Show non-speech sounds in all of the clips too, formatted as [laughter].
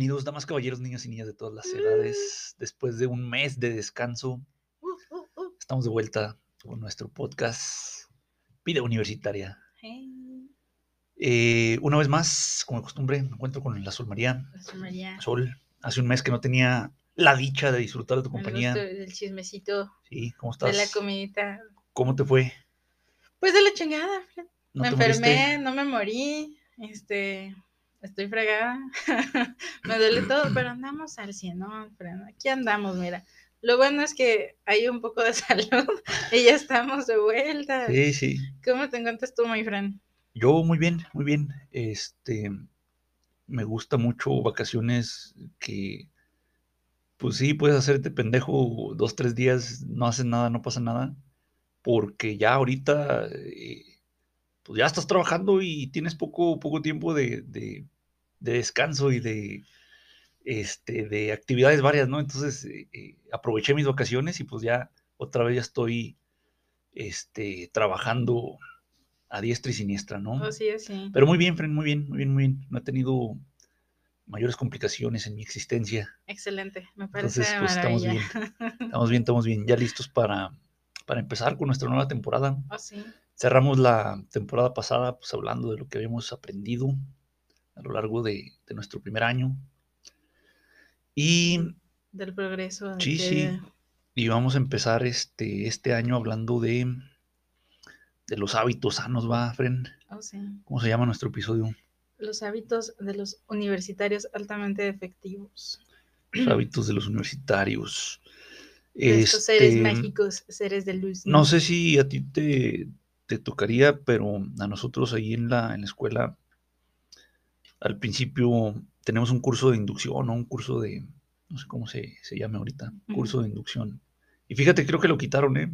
bienvenidos, damas, caballeros, niños y niñas de todas las edades. Después de un mes de descanso, estamos de vuelta con nuestro podcast Vida Universitaria. Hey, Eh, una vez más, como de costumbre, me encuentro con la Sol María. Rosa María. Sol, hace un mes que no tenía la dicha de disfrutar de tu compañía. del chismecito Sí, ¿cómo de la estás? comidita. ¿Cómo te fue? Pues de la chingada. ¿No me moriste? enfermé, no me morí. Este, estoy fregada. [laughs] me duele todo, pero andamos al 100, ¿no? Fred? Aquí andamos, mira. Lo bueno es que hay un poco de [laughs] salud y ya estamos de vuelta. Sí, sí. ¿Cómo te encuentras tú, my friend? Yo muy bien, muy bien. Este, me gusta mucho vacaciones que, pues sí, puedes hacerte pendejo dos, tres días, no haces nada, no pasa nada, porque ya ahorita, eh, pues ya estás trabajando y tienes poco, poco tiempo de, de- de descanso y de, este, de actividades varias, ¿no? Entonces, eh, eh, aproveché mis vacaciones y pues ya otra vez ya estoy, este, trabajando a diestra y siniestra, ¿no? Oh, sí, sí. Pero muy bien, Fren, muy bien, muy bien, muy bien. No he tenido mayores complicaciones en mi existencia. Excelente, me parece Entonces, pues estamos bien. [laughs] Estamos bien, estamos bien. Ya listos para, para empezar con nuestra nueva temporada. Oh, sí. Cerramos la temporada pasada pues hablando de lo que habíamos aprendido a lo largo de, de nuestro primer año. Y, Del progreso. Sí, que- sí. y vamos a empezar este, este año hablando de, de los hábitos sanos, ¿va, Fren? Oh, sí. ¿Cómo se llama nuestro episodio? Los hábitos de los universitarios altamente efectivos. Los hábitos de los universitarios. Estos seres Este, mágicos, seres de luz. No sé si a ti te, te tocaría, pero a nosotros ahí en la, en la escuela, al principio tenemos un curso de inducción, ¿no? Un curso de, no sé cómo se, se llame ahorita, curso de inducción. Y fíjate, creo que lo quitaron, ¿eh?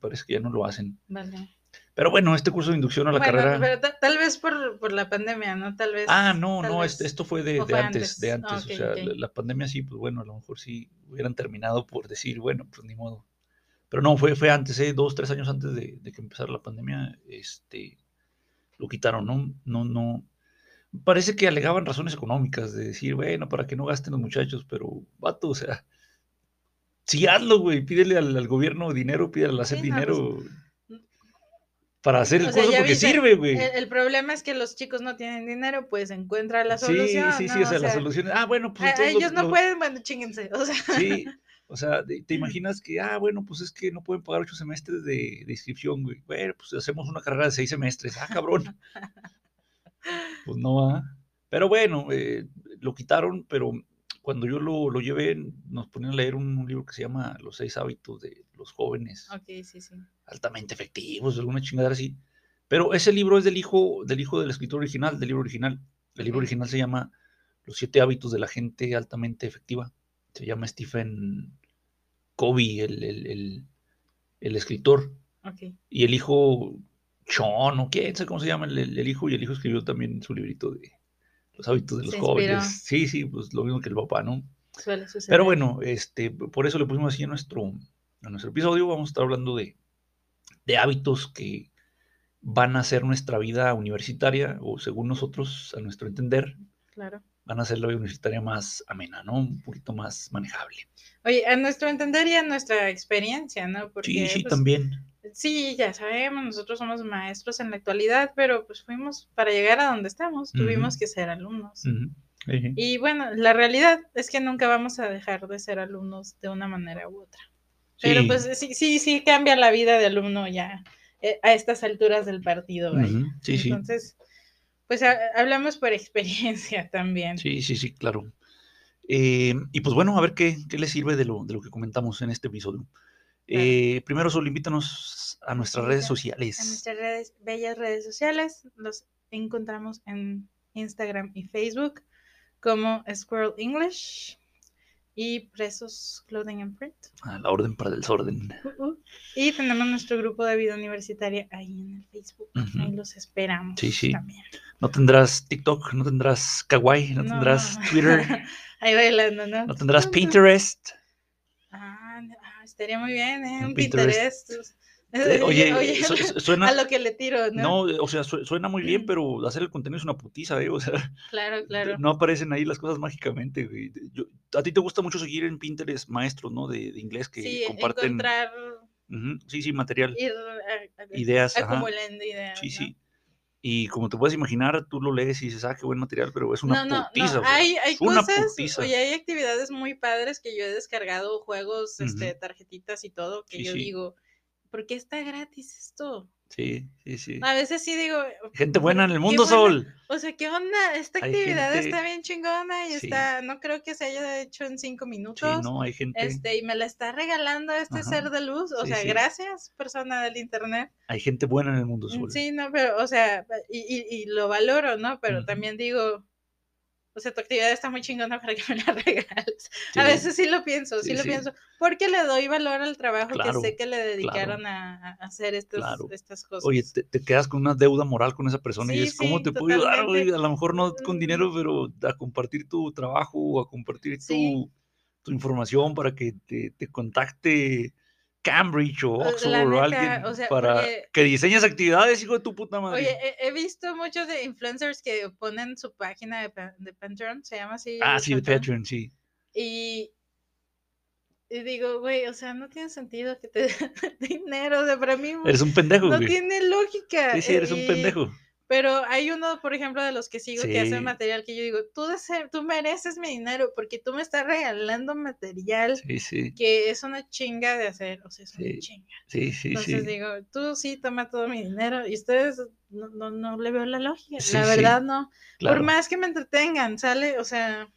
Parece que ya no lo hacen. Vale. Pero bueno, este curso de inducción a la Bueno, carrera... pero ta- tal vez por, por la pandemia, ¿no? Tal vez. Ah, no, no, vez- este- esto fue de, de fue antes, antes. de antes. o sea, ok. la, la pandemia sí, pues bueno, a lo mejor sí hubieran terminado por decir, bueno, pues ni modo. Pero no, fue, fue antes, ¿eh? dos, tres años antes de, de que empezara la pandemia, este, lo quitaron, ¿no? No, no. Parece que alegaban razones económicas de decir, bueno, para que no gasten los muchachos, pero, vato, o sea, sí hazlo, güey, pídele al, al gobierno dinero, pídele al hacer Sí, no, pues, dinero para hacer el O sea, curso porque viste, sirve, güey. El, el problema es que los chicos no tienen dinero, pues encuentra la Sí, solución. sí, sí, ¿no? o sea, la solución ah, bueno, pues a- lo- ellos no lo- pueden, bueno, chinguense. O sea, Sí, o sea, te imaginas que, ah, bueno, pues es que no pueden pagar ocho semestres de, de inscripción, güey. Bueno, pues hacemos una carrera de seis semestres. Ah, cabrón. Pues no va. Pero bueno, eh, lo quitaron, pero cuando yo lo, lo llevé, nos ponían a leer un, un libro que se llama Los seis hábitos de los jóvenes ok, sí, sí. altamente efectivos, alguna chingadera así. Pero ese libro es del hijo, del hijo del escritor original, del libro original. El libro original se llama Los siete hábitos de la gente altamente efectiva. Se llama Stephen Covey, el, el- el- el escritor. Ok. Y el hijo, Sean, o quién sabe cómo se llama, el, hijo, y el hijo escribió también su librito de Los hábitos de los Se inspiró. jóvenes. Sí, sí, pues lo mismo que el papá, ¿no? Suele suceder. Pero bueno, este, por eso le pusimos así a nuestro, a nuestro episodio. Vamos a estar hablando de, de hábitos que van a hacer nuestra vida universitaria, o según nosotros, a nuestro entender, Claro. Van a hacer la vida universitaria más amena, ¿no? Un poquito más manejable. Oye, a nuestro entender y a nuestra experiencia, ¿no? Porque, sí, sí, pues, también. Sí, ya sabemos, nosotros somos maestros en la actualidad, pero pues fuimos, para llegar a donde estamos, tuvimos Ujú. que ser alumnos. Ujú, sí, Y bueno, la realidad es que nunca vamos a dejar de ser alumnos de una manera u otra. Pero sí. pues sí, sí, sí cambia la vida de alumno ya eh, a estas alturas del partido. vaya. Sí. Entonces, pues ha- hablamos por [laughs] experiencia también. Sí, sí, sí, claro. Eh, y pues bueno, a ver qué, qué les sirve de lo, de lo que comentamos en este episodio. Claro. Eh, primero, solo invítanos a nuestras redes sociales. En nuestras redes, bellas redes sociales los encontramos en Instagram y Facebook como Squirrel English y Presos Clothing and Print. A la orden para el desorden. Uh, uh. Y tenemos nuestro grupo de vida universitaria ahí en el Facebook. Ahí los esperamos Sí, sí. también. No tendrás TikTok, no tendrás Kawaii, no, No, tendrás no. [laughs] Twitter, Ahí bailando, ¿no? no tendrás Pinterest. Ah, ah, estaría muy bien, ¿eh? Un Un Pinterest. Pinterest. Eh, [laughs] Oye, Oye, su- su- suena... a lo que le tiro, ¿no? No, o sea, su- suena muy bien, pero hacer el contenido es una putiza, ¿eh? O sea, Claro, claro. no aparecen ahí las cosas mágicamente, güey. Yo- a ti te gusta mucho seguir en Pinterest maestros, ¿no? De, de inglés que sí, comparten... encontrar, Sí, sí, material, ir a- a- ideas, acumulando ideas. Sí, ¿no? sí. Y como te puedes imaginar, tú lo lees y dices, ah, qué buen material, pero es una no, no, putiza. no. Hay, hay una cosas, putiza. oye, hay actividades muy padres que yo he descargado, juegos, este, tarjetitas y todo, que Sí, yo sí. digo, ¿por qué está gratis esto? Sí, sí, sí. A veces sí digo, Gente buena en el mundo, Sol. o sea, ¿qué onda? Esta Hay actividad gente- está bien chingona y Sí. está, no creo que se haya hecho en cinco Sí, minutos. no, hay gente, Este, y me la está regalando este Ajá. ser de luz. O Sí, sea, sí. gracias, persona del internet. hay gente buena en el mundo, Mm, Sol. Sí, no, pero, o sea, y, y- y lo valoro, ¿no? Pero también digo, o sea, tu actividad está muy chingona para que me la [laughs] regales. Sí, A veces sí lo pienso, sí, Sí, lo sí. pienso, porque le doy valor al trabajo Claro, que sé que le dedicaron a, a hacer estas, Claro. estas cosas. Oye, te, te quedas con una deuda moral con esa persona y dices, ¿cómo te puedo ayudar? A lo mejor no con Mm. dinero, pero a compartir tu trabajo a compartir tu, tu información para que te, te contacte Cambridge o Oxford o alguien o sea, para que diseñes actividades, hijo de tu puta madre. Oye, he, he visto muchos de influencers que ponen su página de, de Patreon, se llama así. ah, sí, de Patreon, sí. Y, y digo, güey, o sea, no tiene sentido que te [laughs] den dinero, o sea, para mí Eres un pendejo, no güey. tiene lógica. Sí, sí, eres un pendejo. Pero hay uno, por ejemplo, de los que sigo que hace material que yo digo, tú, dese- tú mereces mi dinero porque tú me estás regalando material Sí, sí, que es una chinga de hacer, o sea, es una chinga. sí, sí, Entonces digo, tú sí toma todo mi dinero y ustedes no, no, no le veo la lógica, la verdad no. Claro. Por más que me entretengan, sale, o sea,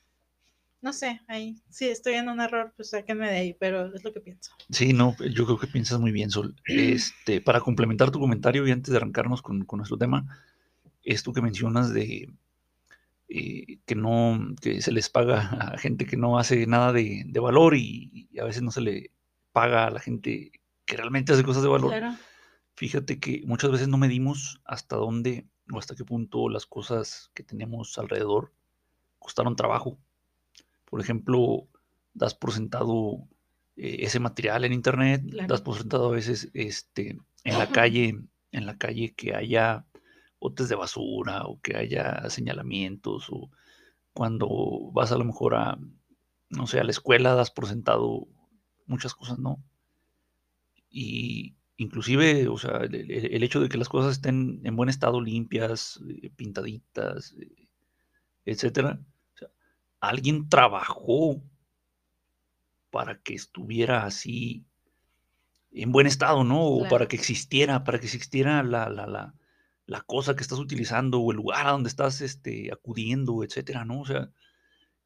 no sé, ahí sí estoy en un error, pues sáquenme de ahí, pero es lo que pienso. Sí, no, yo creo que piensas muy bien, Sol. [clears throat] Este, para complementar tu comentario y antes de arrancarnos con, con nuestro tema, esto que mencionas de eh, que no, que se les paga a gente que no hace nada de, de valor y, y a veces no se le paga a la gente que realmente hace cosas de valor. Claro, Fíjate que muchas veces no medimos hasta dónde o hasta qué punto las cosas que tenemos alrededor costaron trabajo. Por ejemplo, das por sentado eh, ese material en internet, Claro. das por sentado a veces este, en la calle, en la calle que haya botes de basura o que haya señalamientos o cuando vas a lo mejor a, no sé, a la escuela das por sentado muchas cosas, ¿no? Y inclusive, o sea, el, hecho de que las cosas estén en buen estado, limpias, eh, pintaditas, eh, etcétera, o sea, alguien trabajó para que estuviera así en buen estado, ¿no? O para que existiera, para que existiera la, la, la, la cosa que estás utilizando o el lugar a donde estás este, acudiendo, etcétera, ¿no? O sea,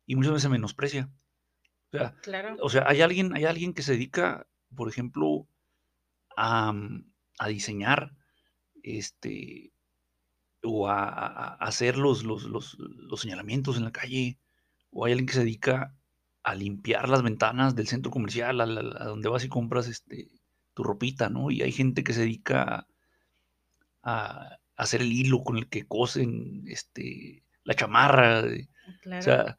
y muchas veces se menosprecia. O sea, claro. o sea, hay alguien, hay alguien que se dedica, por ejemplo, a, a diseñar, este, o a, hacer los, los, los, los señalamientos en la calle, o hay alguien que se dedica a limpiar las ventanas del centro comercial, a, la- a donde vas y compras este, tu ropita, ¿no? Y hay gente que se dedica a hacer el hilo con el que cosen este, la chamarra, eh, Claro. o sea,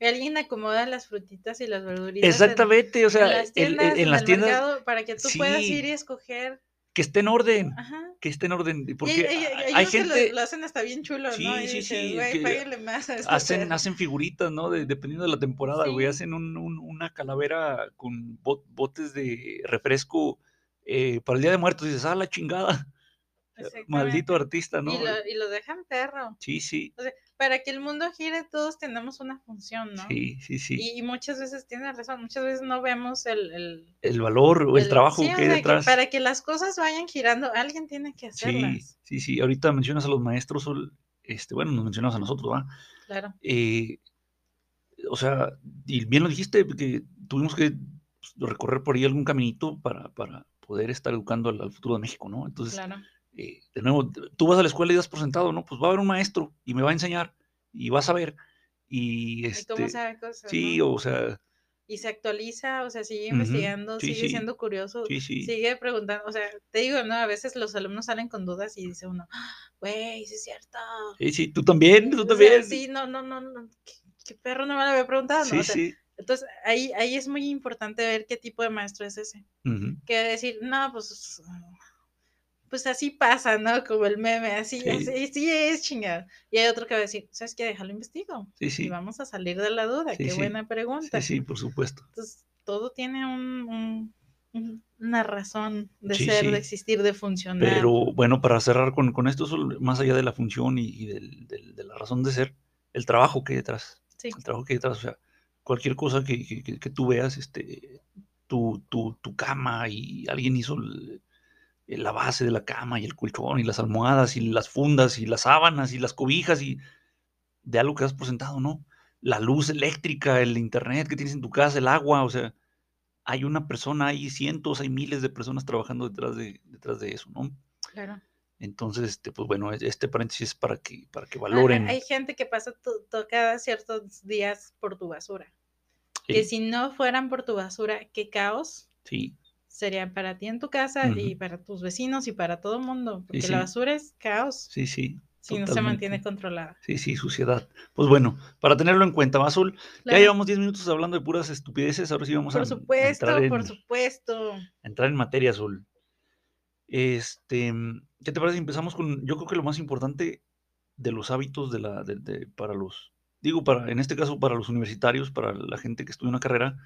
Y alguien acomoda las frutitas y las verduritas. en- exactamente, o En, sea, las el- tiendas, el- en, en las tiendas para que tú puedas sí. ir y escoger. que esté en orden, Ajá. que esté en orden, Y porque hay, hay, hay- hay que lo- gente, lo, hacen hasta bien chulo, Sí, ¿no? Y sí, dices, sí, güey, más a este hacen, ser". hacen figuritas, ¿no? De- dependiendo de la temporada, güey, Sí. hacen un- un- una calavera con bot- botes de refresco eh, para el Día de Muertos, y dices, ah, la chingada, maldito Exactamente. artista, ¿no? Y lo, y lo dejan perro. Sí, sí, Para que el mundo gire, todos tenemos una función, ¿no? sí, sí, sí, Y, y muchas veces tienes razón, muchas veces no vemos el... el, el valor o el, trabajo sí, que o hay sea, detrás. para que las cosas vayan girando, alguien tiene que Sí, hacerlas. sí, sí, ahorita mencionas a los maestros, este, bueno, nos mencionas a nosotros, ¿va? Claro. eh, o sea, y bien lo dijiste, que tuvimos que pues, recorrer por ahí algún caminito para, para poder estar educando al, al futuro de México, ¿no? Entonces, Claro. Eh, de nuevo, tú vas a la escuela y das por sentado, ¿no? Pues va a haber un maestro y me va a enseñar y vas a ver. Y Y este, sabe cosas. sí, ¿no? o sea, Y se actualiza, o sea, sigue investigando, sí, sigue sí, siendo curioso, sí, sí, sigue preguntando, o sea, te digo, ¿no? A veces los alumnos salen con dudas y dice uno, "Ah, güey, sí es cierto. sí, sí, tú también, tú O sea, también. sí, no, no, no, no, ¿qué, qué perro no me lo había preguntado, ¿no? sí, O sea, sí. Entonces, ahí, ahí es muy importante ver qué tipo de maestro es ese. ujú, Que decir, no, pues pues así pasa, ¿no? Como el meme, así, Sí. así, sí es chingado. Y hay otro que va a decir, ¿sabes qué? Déjalo investigo. Sí, Y sí. vamos a salir de la duda. Sí, qué sí. buena pregunta. Sí, sí, por supuesto. Entonces, todo tiene un, un- un- una razón de ser, de existir, de funcionar. Pero bueno, para cerrar con, con esto, más allá de la función y, y del- del- de la razón de ser, el trabajo que hay detrás. Sí. El trabajo que hay detrás. O sea, cualquier cosa que, que- que- que tú veas, este, tu, tu, tu cama y alguien hizo el- la base de la cama y el colchón y las almohadas y las fundas y las sábanas y las cobijas y de algo que has por sentado, ¿no? La luz eléctrica, el internet que tienes en tu casa, el agua, o sea, hay una persona, hay cientos, hay miles de personas trabajando detrás de, detrás de eso, ¿no? Claro. Entonces, este, pues bueno, es- este paréntesis es para que, para que valoren. Hay gente que pasa tu- cada ciertos días por tu basura. Sí, Que si no fueran por tu basura, qué caos sí, sería para ti en tu casa y para tus vecinos y para todo el mundo. Porque sí. la basura es caos sí, sí. si no se mantiene controlada. Sí, sí, suciedad. Pues bueno, para tenerlo en cuenta, Azul, ya llevamos 10 minutos hablando de puras estupideces, ahora sí vamos a, Por a supuesto, entrar, en, por supuesto. a entrar en materia, Azul. Este, ¿qué te parece? si Empezamos con, yo creo que lo más importante de los hábitos de la, de- de- para los, digo, para, en este caso para los universitarios, para la gente que estudia una carrera,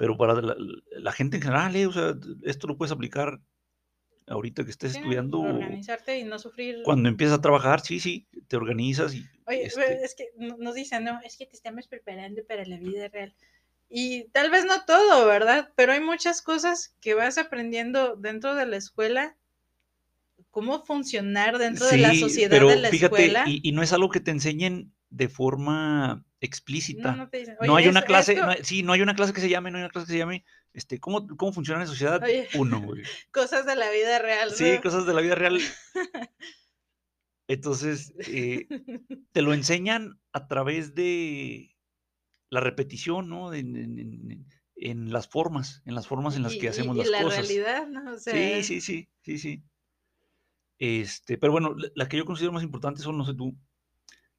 pero para la, la gente en general, ¿eh? o sea, esto lo puedes aplicar ahorita que estés Sí, estudiando, Organizarte y no sufrir. cuando empiezas a trabajar, sí, sí, te organizas y, Oye, este, es que no- nos dicen, no, es que te estamos preparando para la vida real. Y tal vez no todo, ¿verdad? Pero hay muchas cosas que vas aprendiendo dentro de la escuela, cómo funcionar dentro de la sociedad pero de la fíjate, escuela. y, y no es algo que te enseñen de forma explícita. no te dicen, No "Oye, hay una clase, no sí, no hay una clase que se llame, no hay una clase que se llame, este, ¿cómo, cómo funciona en sociedad? Oye. Uno, güey. [laughs] cosas de la vida real. Sí, cosas de la vida real. [laughs] Entonces, eh, te lo enseñan a través de la repetición, ¿no? En, en- en- en las formas, en las formas en las Y- que y- hacemos y las la cosas. realidad, ¿no? O sea, Sí, sí, sí, sí, sí. Este, pero bueno, la, la que yo considero más importante son, no sé tú,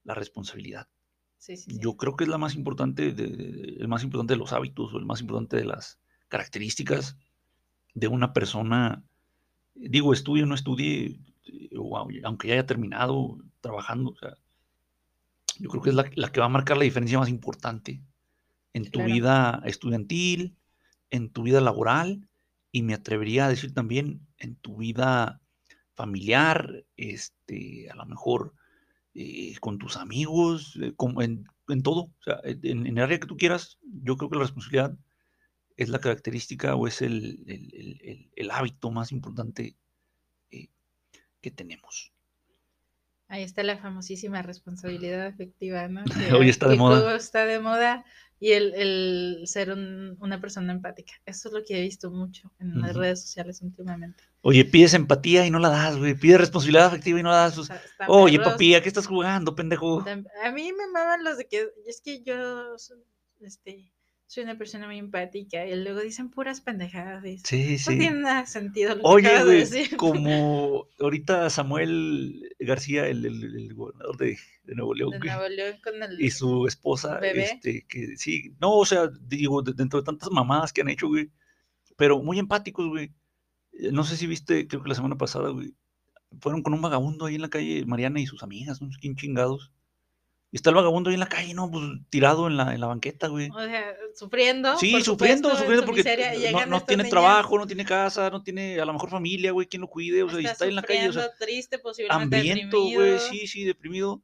la responsabilidad. Sí, sí, sí. Yo creo que es la más importante, de, de- el más importante de los hábitos o el más importante de las características de una persona. Digo, estudie o no estudie, eh, o aunque ya haya terminado trabajando, o sea, yo creo que es la, la que va a marcar la diferencia más importante en tu Claro. vida estudiantil, en tu vida laboral y me atrevería a decir también en tu vida familiar, este, a lo mejor eh, con tus amigos, eh, como en, todo, o sea, en, el área que tú quieras, yo creo que la responsabilidad es la característica o es el- el hábito más importante eh, que tenemos. Ahí está la famosísima responsabilidad afectiva, ¿no? [laughs] Hoy está de que moda. como está de moda y el, el ser un- una persona empática. Eso es lo que he visto mucho en las redes sociales últimamente. Oye, pides empatía y no la das, güey. Pides responsabilidad afectiva y no la das. pues, O sea, están Oye, perros, papi, ¿a qué estás jugando, pendejo? A mí me maman los de que es que yo este, soy una persona muy empática y luego dicen puras pendejadas. y Sí, No sí. tiene nada sentido lo que de decir. como ahorita Samuel García, el, el- el gobernador de, de Nuevo León, De Nuevo León con el... y su esposa, bebé. este, que sí, no, o sea, digo, de- dentro de tantas mamadas que han hecho, güey, pero muy empáticos, güey. Eh, No sé si viste, creo que la semana pasada, güey, fueron con un vagabundo ahí en la calle, Mariana y sus amigas, no sé quién chingados. Y está el vagabundo ahí en la calle, ¿no? Pues tirado en la, en la banqueta, güey. O sea, sufriendo. Sí, sufriendo, supuesto, en sufriendo su porque miseria, no, no tiene trabajo, no tiene casa, no tiene a lo mejor familia, güey, quien lo cuide, o sea, y está está en la calle, o sea, triste, posiblemente hambriento, güey, sí, sí, deprimido.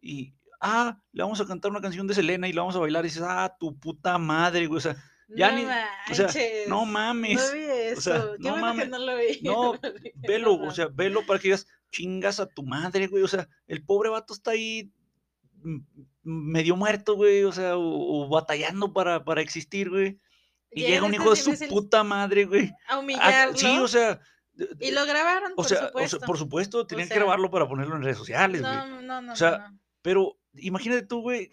Y, ah, le vamos a cantar una canción de Selena y la vamos a bailar, y dices, ah, tu puta madre, güey, o sea, ya no ni- o sea, manches, no mames, No vi eso. o sea, Qué no bueno que mames, no lo vi. [laughs] no, velo, o sea, velo para que digas, chingas a tu madre, güey, o sea, el pobre vato está ahí medio muerto, güey, o sea, o, o batallando para, para existir, güey. Y llega un hijo de su puta madre, güey. A a- humillarlo. sí, o sea, y lo grabaron, o por sea, o supuesto. sea, por supuesto, tenían sea, que grabarlo para ponerlo en redes sociales, güey. no, no, no, O sea, no, no. Pero imagínate tú, güey,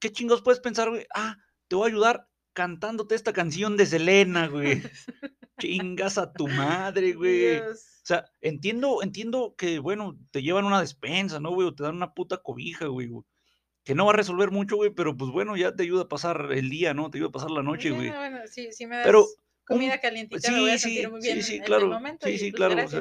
¿qué chingados puedes pensar, güey? Ah, te voy a ayudar cantándote esta canción de Selena, güey. [laughs] Chingas a tu madre, [laughs] güey. O sea, entiendo, entiendo que, bueno, te llevan una despensa, ¿no, güey? O te dan una puta cobija, güey. güey, Que no va a resolver mucho, güey, pero pues bueno, ya te ayuda a pasar el día, ¿no? Te ayuda a pasar la noche, Sí, güey. bueno, sí, sí me das Pero, comida calientita me voy a sentir muy bien sí, en claro, el momento. Sí, sí, pues, claro. O sea,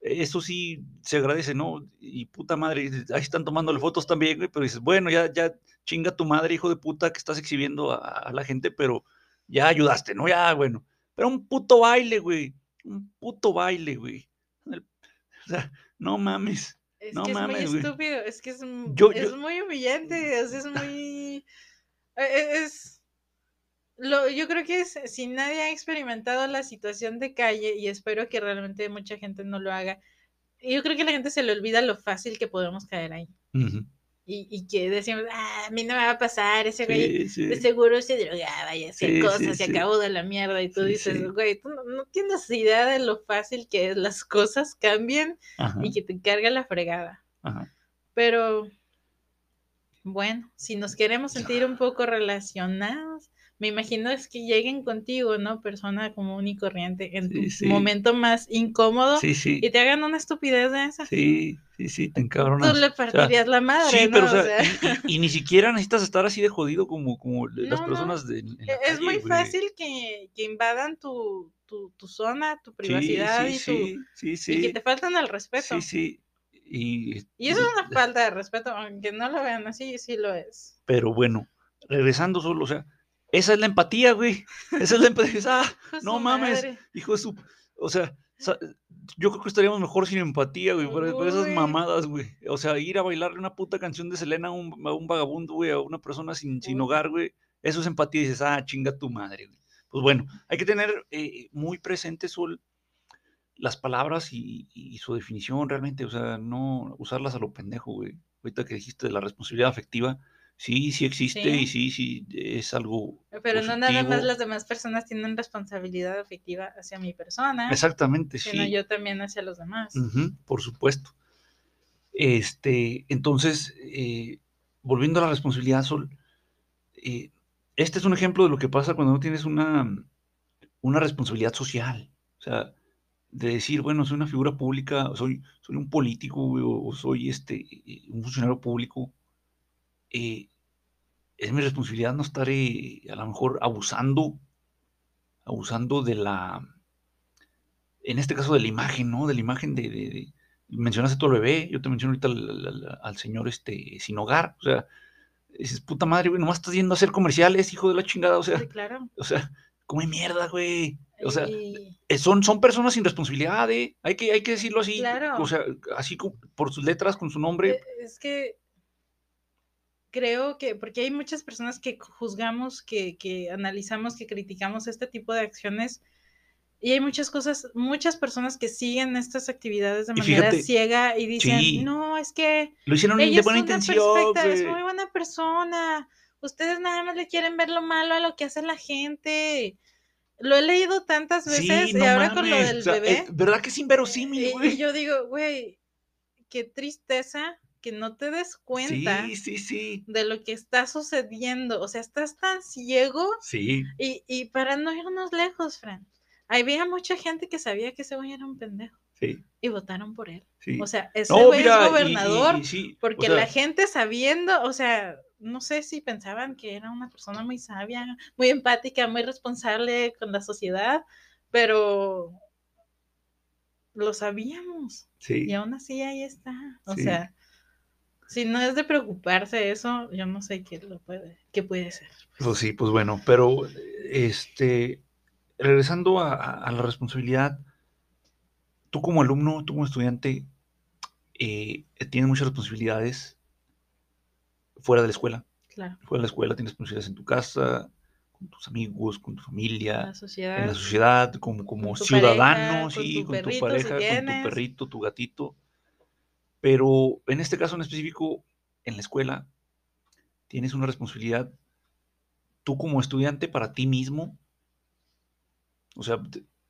eso sí se agradece, ¿no? Y puta madre, ahí están tomándole fotos también, güey, pero dices, bueno, ya, ya chinga tu madre, hijo de puta, que estás exhibiendo a, a la gente, pero ya ayudaste, ¿no? Ya, bueno. Pero un puto baile, güey. Un puto baile, güey. O sea, no mames. Es no que es mames, muy güey. estúpido, es que es, Yo- es yo- muy humillante, o sea, es muy... e- e- Es... Lo, yo creo que es, si nadie ha experimentado la situación de calle, y espero que realmente mucha gente no lo haga, yo creo que la gente se le olvida lo fácil que podemos caer ahí. Ujú. Y, y que decimos, ah, a mí no me va a pasar, ese güey Sí, sí. de seguro se drogaba y hacía Sí, cosas sí. acabó de la mierda. Y tú dices, güey, tú no, no tienes idea de lo fácil que es, las cosas cambian Ajá, y que te carga la fregada. ajá. Pero bueno, si nos queremos sentir un poco relacionados, me imagino es que lleguen contigo, ¿no? Persona común y corriente en Sí, tu sí. momento más incómodo Sí, y te hagan una estupidez de esa. Sí, sí, sí, te encabronas. Tú le O sea, partirías la madre, Sí, ¿no? pero o O sea, y, ni siquiera necesitas estar así de jodido como, como las no. personas de, la es calle, muy güey. fácil que, que invadan tu, tu, tu zona, tu privacidad y, tu, y que te faltan al respeto. sí, sí. Y, Y eso es una falta de respeto, aunque no lo vean así, sí lo es. Pero bueno, regresando solo, o sea, esa es la empatía, güey. Esa es la empatía. Ah, [laughs] no mames. madre. hijo de su... O sea, yo creo que estaríamos mejor sin empatía, güey, por, por esas mamadas, güey. O sea, ir a bailarle una puta canción de Selena a un, a un vagabundo, güey, a una persona sin, sin hogar, güey. Eso es empatía y dices, ah, chinga tu madre, güey. Pues bueno, hay que tener eh, muy presente las palabras y, y su definición realmente, o sea, no usarlas a lo pendejo, güey. Ahorita que dijiste de la responsabilidad afectiva, sí, sí existe y sí, sí, es algo Pero no nada más las demás personas tienen responsabilidad afectiva hacia mi persona, Exactamente, sino sí. yo también hacia los demás. Por supuesto. Este, entonces, eh, volviendo a la responsabilidad, Sol, eh, este es un ejemplo de lo que pasa cuando no tienes una, una responsabilidad social. O sea, de decir, bueno, soy una figura pública, soy, soy un político o, o soy este, un funcionario público. eh, es mi responsabilidad no estar eh, a lo mejor abusando, abusando de la, en este caso de la imagen, ¿no? De la imagen de, de- de- mencionaste tú al bebé, yo te menciono ahorita al, al- al señor este, sin hogar, o sea, dices, puta madre, güey, nomás estás yendo a hacer comerciales, hijo de la chingada, o sea, Sí, claro. o sea, come mierda, güey, o sea, eh, son, son personas sin responsabilidad, ¿eh? Hay que, hay que decirlo así, Claro. o sea, así por sus letras, con su nombre, Eh, Es que creo que, porque hay muchas personas que juzgamos, que, que analizamos, que criticamos este tipo de acciones, y hay muchas cosas, muchas personas que siguen estas actividades de Y manera fíjate, ciega y dicen, sí. no, es que lo hicieron ella de es buena una intención, es güey. muy buena persona, ustedes nada más le quieren ver lo malo a lo que hace la gente. Lo he leído tantas veces Sí, y no ahora con lo mames, del o sea, bebé. eh, ¿verdad que es inverosímil, Y, y güey? yo digo, güey, qué tristeza que no te des cuenta Sí, sí, sí, de lo que está sucediendo. O sea, estás tan ciego sí, y, y para no irnos lejos, Fran. Había mucha gente que sabía que ese güey era un pendejo sí, y votaron por él. sí. O sea, ese No, güey mira, y- es y- gobernador y sí, o porque sea, la gente sabiendo, o sea, no sé si pensaban que era una persona muy sabia, muy empática, muy responsable con la sociedad, pero lo sabíamos. sí. Y aún así ahí está. O Sí. sea, si no es de preocuparse eso, yo no sé qué lo puede, qué puede ser. Pues sí, pues bueno, pero este, regresando a, la responsabilidad, tú como alumno, tú como estudiante, eh, tienes muchas responsabilidades fuera de la escuela. Claro. Fuera de la escuela tienes responsabilidades en tu casa, con tus amigos, con tu familia, La sociedad. en la sociedad, como, como Con tu ciudadano, pareja, con sí, tu con tu perrito, si pareja, con tu perrito, tu gatito. Pero en este caso en específico, en la escuela, tienes una responsabilidad tú como estudiante para ti mismo. O sea,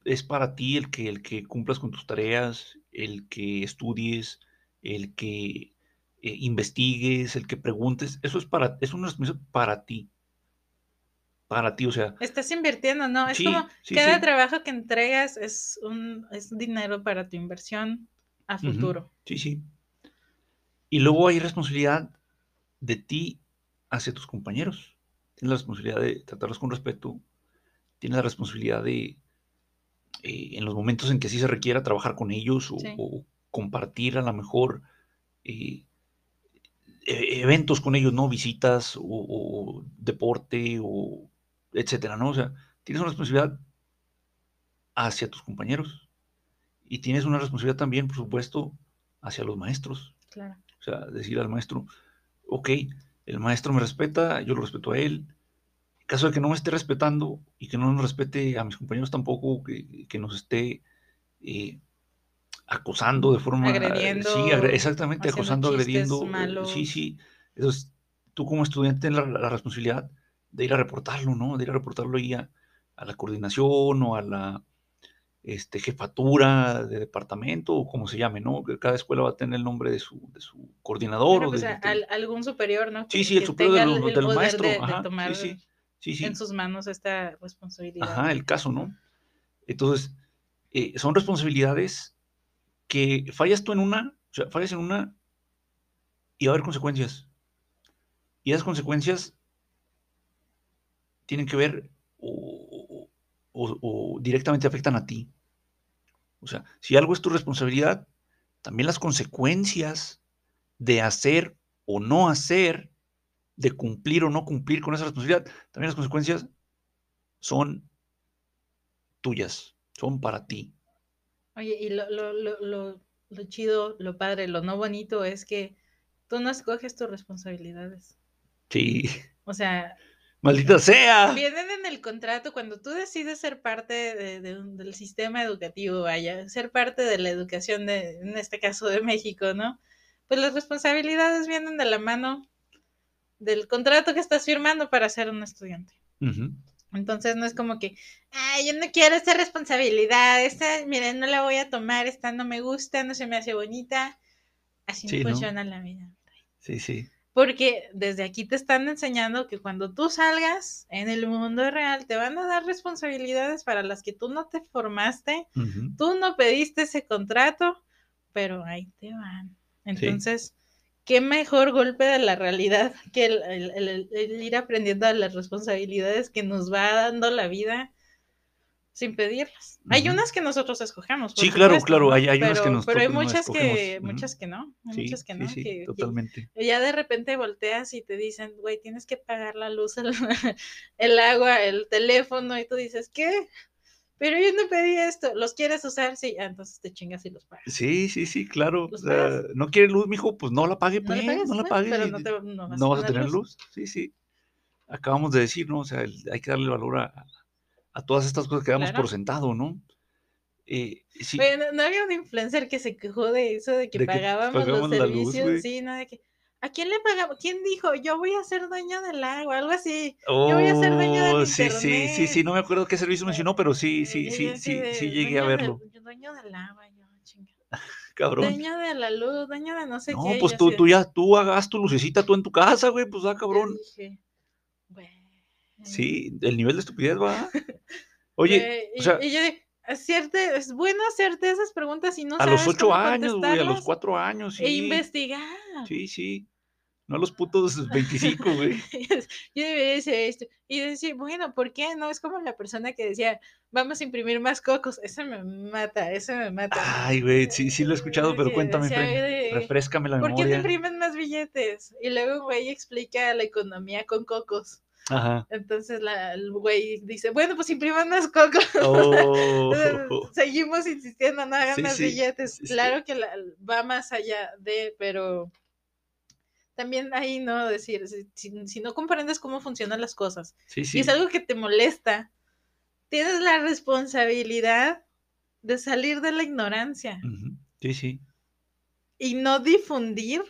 es para ti el que, el que cumplas con tus tareas, el que estudies, el que eh, investigues, el que preguntes. Eso es para, es una responsabilidad para ti. Para ti, o sea, Estás invirtiendo, ¿no? Es como sí, cada sí. trabajo que entregas es un es dinero para tu inversión a futuro. Sí, sí. Y luego hay responsabilidad de ti hacia tus compañeros. Tienes la responsabilidad de tratarlos con respeto, tienes la responsabilidad de, eh, en los momentos en que sí se requiera, trabajar con ellos o, Sí. o compartir a lo mejor eh, e- eventos con ellos, ¿no? Visitas o, o deporte o etcétera, ¿no? O sea, tienes una responsabilidad hacia tus compañeros y tienes una responsabilidad también, por supuesto, hacia los maestros. Claro. O sea, decir al maestro, ok, el maestro me respeta, yo lo respeto a él. En caso de que no me esté respetando y que no nos respete a mis compañeros tampoco, que, que nos esté eh, acosando de forma... Agrediendo, Sí, agre- exactamente, acosando, agrediendo. eh, malos. Sí, sí. Entonces, tú como estudiante tienes la, la responsabilidad de ir a reportarlo, ¿no? De ir a reportarlo ahí a, a la coordinación o a la este, jefatura de departamento o como se llame, ¿no? Cada escuela va a tener el nombre de su, de su coordinador Bueno, o pues, de, a- de- al- algún superior, ¿no? Sí, sí, el superior el- el del maestro. de- Ajá, tomar sí, sí, sí. en sus manos esta responsabilidad. Ajá, el caso, ¿no? Entonces, eh, son responsabilidades que fallas tú en una, o sea, fallas en una y va a haber consecuencias. Y esas consecuencias tienen que ver o, directamente afectan a ti. O sea, si algo es tu responsabilidad, también las consecuencias de hacer o no hacer, de cumplir o no cumplir con esa responsabilidad, también las consecuencias son tuyas, son para ti. Oye, y lo, lo, lo, lo chido, lo padre, lo no bonito es que tú no escoges tus responsabilidades. Sí, O sea, maldita sea. vienen en el contrato cuando tú decides ser parte de- de un- del sistema educativo, vaya, ser parte de la educación de, en este caso de México, ¿no? Pues las responsabilidades vienen de la mano del contrato que estás firmando para ser un estudiante. Entonces no es como que, ay, yo no quiero esta responsabilidad, esta, miren, no la voy a tomar, esta no me gusta, no se me hace bonita. Así Sí, no ¿no? funciona la vida. Sí, sí. Porque desde aquí te están enseñando que cuando tú salgas en el mundo real te van a dar responsabilidades para las que tú no te formaste, tú no pediste ese contrato, pero ahí te van. Entonces, qué mejor golpe de la realidad [laughs] que el, el- el- el ir aprendiendo a las responsabilidades que nos va dando la vida sin pedirlas. Hay unas que nosotros escogemos. Sí, claro, supuesto, claro, hay- hay unas pero, que nosotros Pero hay no muchas que, muchas que no. Hay Sí, muchas que no. sí, que- que- totalmente. ya de repente volteas y te dicen, güey, tienes que pagar la luz, el, [laughs] el agua, el teléfono, y tú dices, ¿qué? Pero yo no pedí esto, ¿los quieres usar? Sí, ah, entonces te chingas y los pagas. Sí, sí, sí, claro. No quiere luz, mijo, pues no la pague, No pues, pagues, no la pues, pagues. pero no, te, no vas, no vas a tener luz. Sí, sí. Acabamos de decir, ¿no? O sea, el- hay que darle valor a, a todas estas cosas que damos Claro. por sentado, ¿no? Eh, sí, Oye, ¿no, no había un influencer que se quejó de eso, de que De que pagábamos los luz, servicios? güey. sí, ¿no? De que, ¿a quién le pagamos? ¿Quién dijo? Yo voy a ser dueño del agua, algo así. yo voy a ser dueño del Oh, sí, sí, sí, sí, internet. no me acuerdo qué servicio mencionó, pero sí, sí, Y sí, así sí, de, sí llegué a "Dueño verlo, del- dueño del agua, yo, chinga. [laughs] cabrón. Dueño de la luz, dueño de no sé No, qué. y pues tú, tú ya, tú hagas tu lucecita tú en tu casa, güey, pues ah, cabrón. dije. Sí, el nivel de estupidez va. [laughs] Oye, o y, sea, y yo "Acierte- es bueno hacerte esas preguntas y no a los ocho años, güey, a los cuatro años, E investigar. Sí, sí. No a los putos [laughs] 25, güey. [laughs] Yo debería decir esto. Y decir, bueno, ¿por qué? No es como la persona que decía, vamos a imprimir más cocos. Ese me mata, ese me mata. Ay, güey, sí, sí lo he escuchado, pero cuéntame, decía de, refrescame la ¿Por qué no memoria. imprimen más billetes? Y luego güey explica la economía con cocos. Ajá. Entonces la, el güey dice, bueno, pues impriman más cocos. Oh, [laughs] Seguimos insistiendo, no hagan Sí, más sí, billetes. sí. Claro que la- va más allá de, pero también ahí, ¿no? Decir, si, no comprendes cómo funcionan las cosas y es algo que te molesta, tienes la responsabilidad de salir de la ignorancia Sí, sí. y no difundir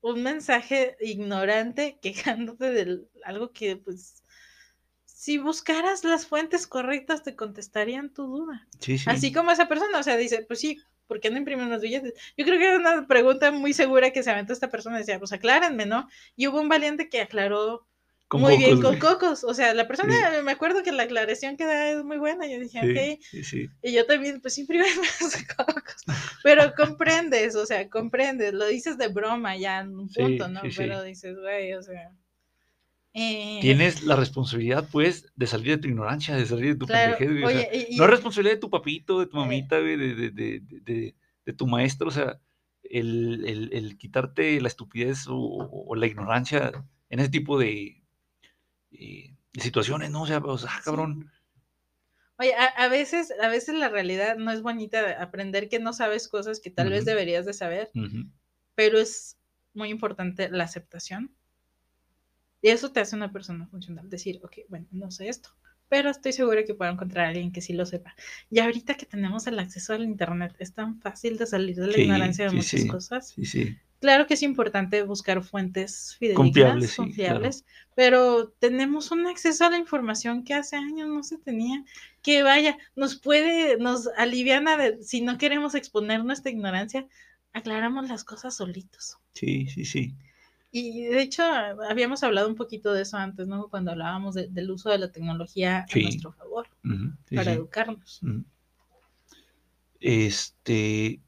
un mensaje ignorante quejándote de algo que, pues, si buscaras las fuentes correctas te contestarían tu duda. Sí, sí. Así como esa persona, o sea, dice, pues sí, ¿por qué no imprimen los billetes? Yo creo que era una pregunta muy segura que se aventó esta persona, decía, pues aclárenme, ¿no? Y hubo un valiente que aclaró Con muy bien con cocos, o sea, la persona, me acuerdo que la aclaración que da es muy buena, yo dije, ok, Sí, sí. y yo también, pues imprime [laughs] más cocos, pero comprendes, o sea, comprendes, lo dices de broma ya en un punto, ¿no? Pero dices, güey, o sea, Eh, Tienes la responsabilidad, pues, de salir de tu ignorancia, de salir de tu Claro, pendejez, güey, o sea, oye, y- no es responsabilidad de tu papito, de tu Eh. mamita, de, de, de, de, tu maestro, o sea, el, el, el quitarte la estupidez o, o la ignorancia en ese tipo de, eh, situaciones, ¿no? O sea, sea, ah, cabrón. Oye, a, a veces, a veces la realidad no es bonita de aprender que no sabes cosas que tal vez deberías de saber, pero es muy importante la aceptación. Y eso te hace una persona funcional. Decir, ok, bueno, no sé esto, pero estoy segura que puedo encontrar a alguien que sí lo sepa. Y ahorita que tenemos el acceso al Internet, es tan fácil de salir de la Sí, ignorancia de sí, muchas sí. cosas. Sí, sí. Claro que es importante buscar fuentes fidedignas, Confiables, sí, pero tenemos un acceso a la información que hace años no se tenía, que vaya, nos puede, nos aliviana de, si no queremos exponer nuestra ignorancia, aclaramos las cosas solitos. Sí, sí, sí. Y de hecho, habíamos hablado un poquito de eso antes, ¿no? Cuando hablábamos de- del uso de la tecnología Sí. a nuestro favor, sí, para sí. educarnos. Este,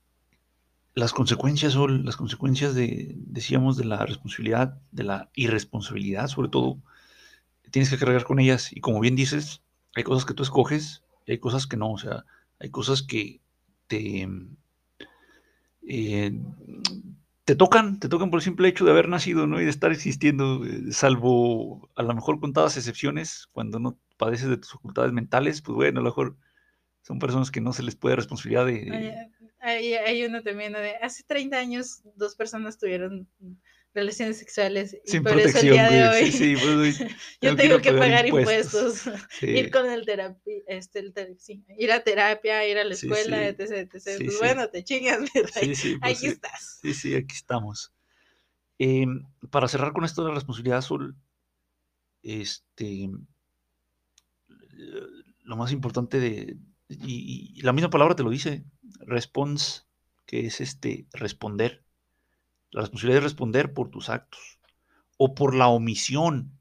las consecuencias, Sol, las consecuencias de, decíamos, de la responsabilidad, de la irresponsabilidad, sobre todo, tienes que cargar con ellas. Y como bien dices, hay cosas que tú escoges y hay cosas que no. O sea, hay cosas que te, eh, te tocan, te tocan por el simple hecho de haber nacido, ¿no? Y de estar existiendo, eh, salvo a lo mejor contadas excepciones, cuando no padeces de tus facultades mentales, pues bueno, a lo mejor son personas que no se les puede responsabilidad de... Hay, hay uno también de hace 30 años dos personas tuvieron relaciones sexuales y sin por eso el día de hoy Sí, sí, pues, [laughs] yo tengo que pagar impuestos, [laughs] Sí, ir con el terapia, este, el ter- sí, ir a terapia, ir a la escuela, etc, etc. Pues bueno, te chingas, [laughs] pues, aquí estás. Sí, sí, aquí estamos. Em, para cerrar con esto de la responsabilidad, Sol, este, lo más importante de, y, y la misma palabra te lo dice, response, que es este, responder. La responsabilidad es responder por tus actos o por la omisión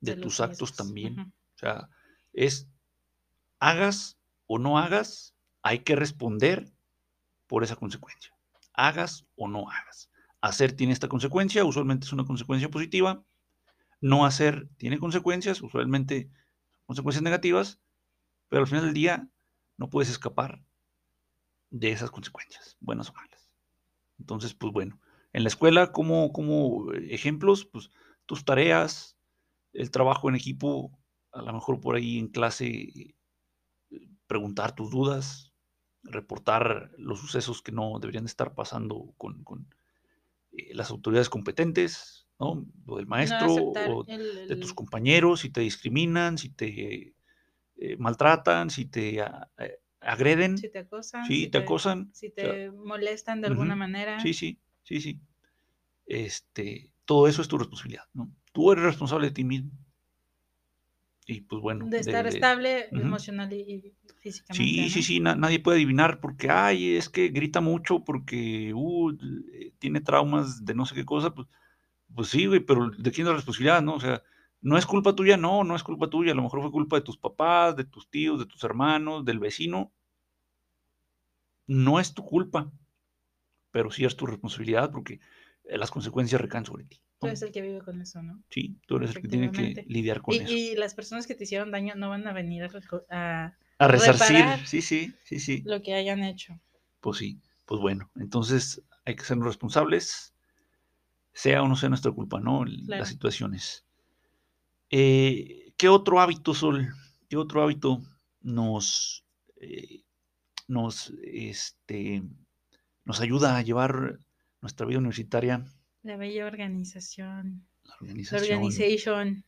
de, tus actos mismos. también. O sea, es hagas o no hagas, hay que responder por esa consecuencia. Hagas o no hagas. Hacer tiene esta consecuencia, usualmente es una consecuencia positiva. No hacer tiene consecuencias, usualmente consecuencias negativas, pero al final del día no puedes escapar de esas consecuencias, buenas o malas. Entonces, pues bueno, en la escuela, como, como ejemplos, pues tus tareas, el trabajo en equipo, a lo mejor por ahí en clase, eh, preguntar tus dudas, reportar los sucesos que no deberían de estar pasando con, con, eh, las autoridades competentes, ¿no? Lo del maestro no o el, de tus compañeros, si te discriminan, si te eh, maltratan, si te a- a- agreden, si te acosan, sí, si te acosan. si o sea, te molestan de alguna ujú, manera. Sí, sí, sí, sí. Este, todo eso es tu responsabilidad, ¿no? Tú eres responsable de ti mismo. Y pues bueno. de estar de- estable ujú. emocional y, físicamente. Sí, ¿no? sí, sí, na- nadie puede adivinar porque, ay, es que grita mucho porque uh, tiene traumas de no sé qué cosa, pues, pues sí, güey, pero ¿de quién es la responsabilidad, no? O sea, no es culpa tuya, no, no es culpa tuya, a lo mejor fue culpa de tus papás, de tus tíos, de tus hermanos, del vecino. No es tu culpa, pero sí es tu responsabilidad porque eh, las consecuencias recaen sobre ti. Tú eres el que vive con eso, ¿no? Sí, tú eres el que tiene que lidiar con Y, eso. y las personas que te hicieron daño no van a venir a, reco- a A resarcir, sí, sí, sí, sí. lo que hayan hecho. Pues sí, pues bueno, entonces hay que sernos responsables, sea o no sea nuestra culpa, ¿no? Claro. Las situaciones. Eh, ¿Qué otro hábito, Sol? ¿Qué otro hábito nos, eh, nos, este, nos ayuda a llevar nuestra vida universitaria, La bella organización. la La organización?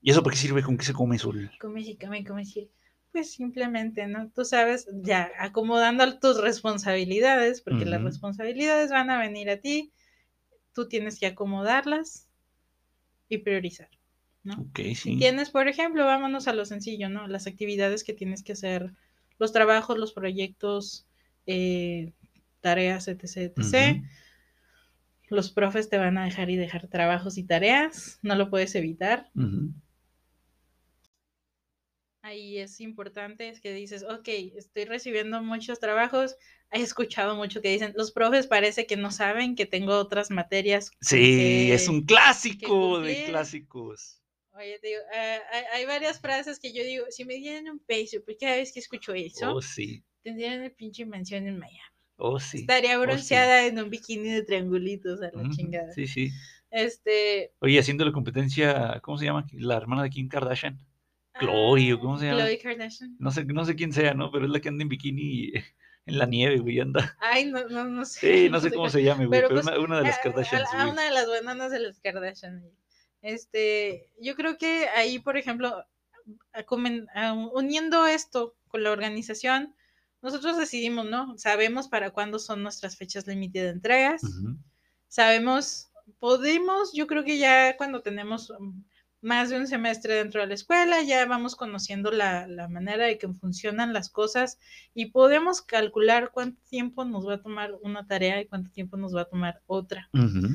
¿Y eso para qué sirve? ¿Con qué se come, Sol? ¿Cómo se llama? ¿Cómo se- Pues simplemente, ¿no? Tú sabes, ya acomodando tus responsabilidades, porque las responsabilidades van a venir a ti, tú tienes que acomodarlas y priorizar, ¿no? Sí. tienes, por ejemplo, vámonos a lo sencillo, ¿no? Las actividades que tienes que hacer, los trabajos, los proyectos, eh, tareas, etc, etc. Los profes te van a dejar y dejar trabajos y tareas, no lo puedes evitar. Ahí es importante, es que dices, ok, estoy recibiendo muchos trabajos, he escuchado mucho que dicen, los profes parece que no saben que tengo otras materias. Sí, que- es un clásico de clásicos. Oye, te digo, ah, hay, hay varias frases que yo digo, si me dieran un peso, porque cada vez que escucho eso, Oh, sí. tendrían una pinche mansión en Miami. Oh, sí. Estaría Oh, sí. bronceada en un bikini de triangulitos a la chingada. Sí, sí. Este. Oye, haciéndole competencia, ¿cómo se llama? La hermana de Kim Kardashian. Chloe, ¿o cómo se llama? Chloe Kardashian. No sé, no sé quién sea, ¿no? Pero es la que anda en bikini [laughs] en la nieve, güey, anda. Ay, no, no, no sé. Sí, no [laughs] sé cómo se llame, güey, Pero, pero, pues, una, una de las a- Kardashians, A, a güey. una de las buenas de las Kardashian. Este, yo creo que ahí, por ejemplo, uniendo esto con la organización, nosotros decidimos, ¿no? Sabemos para cuándo son nuestras fechas límite de entregas. Sabemos, podemos, yo creo que ya cuando tenemos más de un semestre dentro de la escuela, ya vamos conociendo la, la manera de que funcionan las cosas y podemos calcular cuánto tiempo nos va a tomar una tarea y cuánto tiempo nos va a tomar otra. ujú.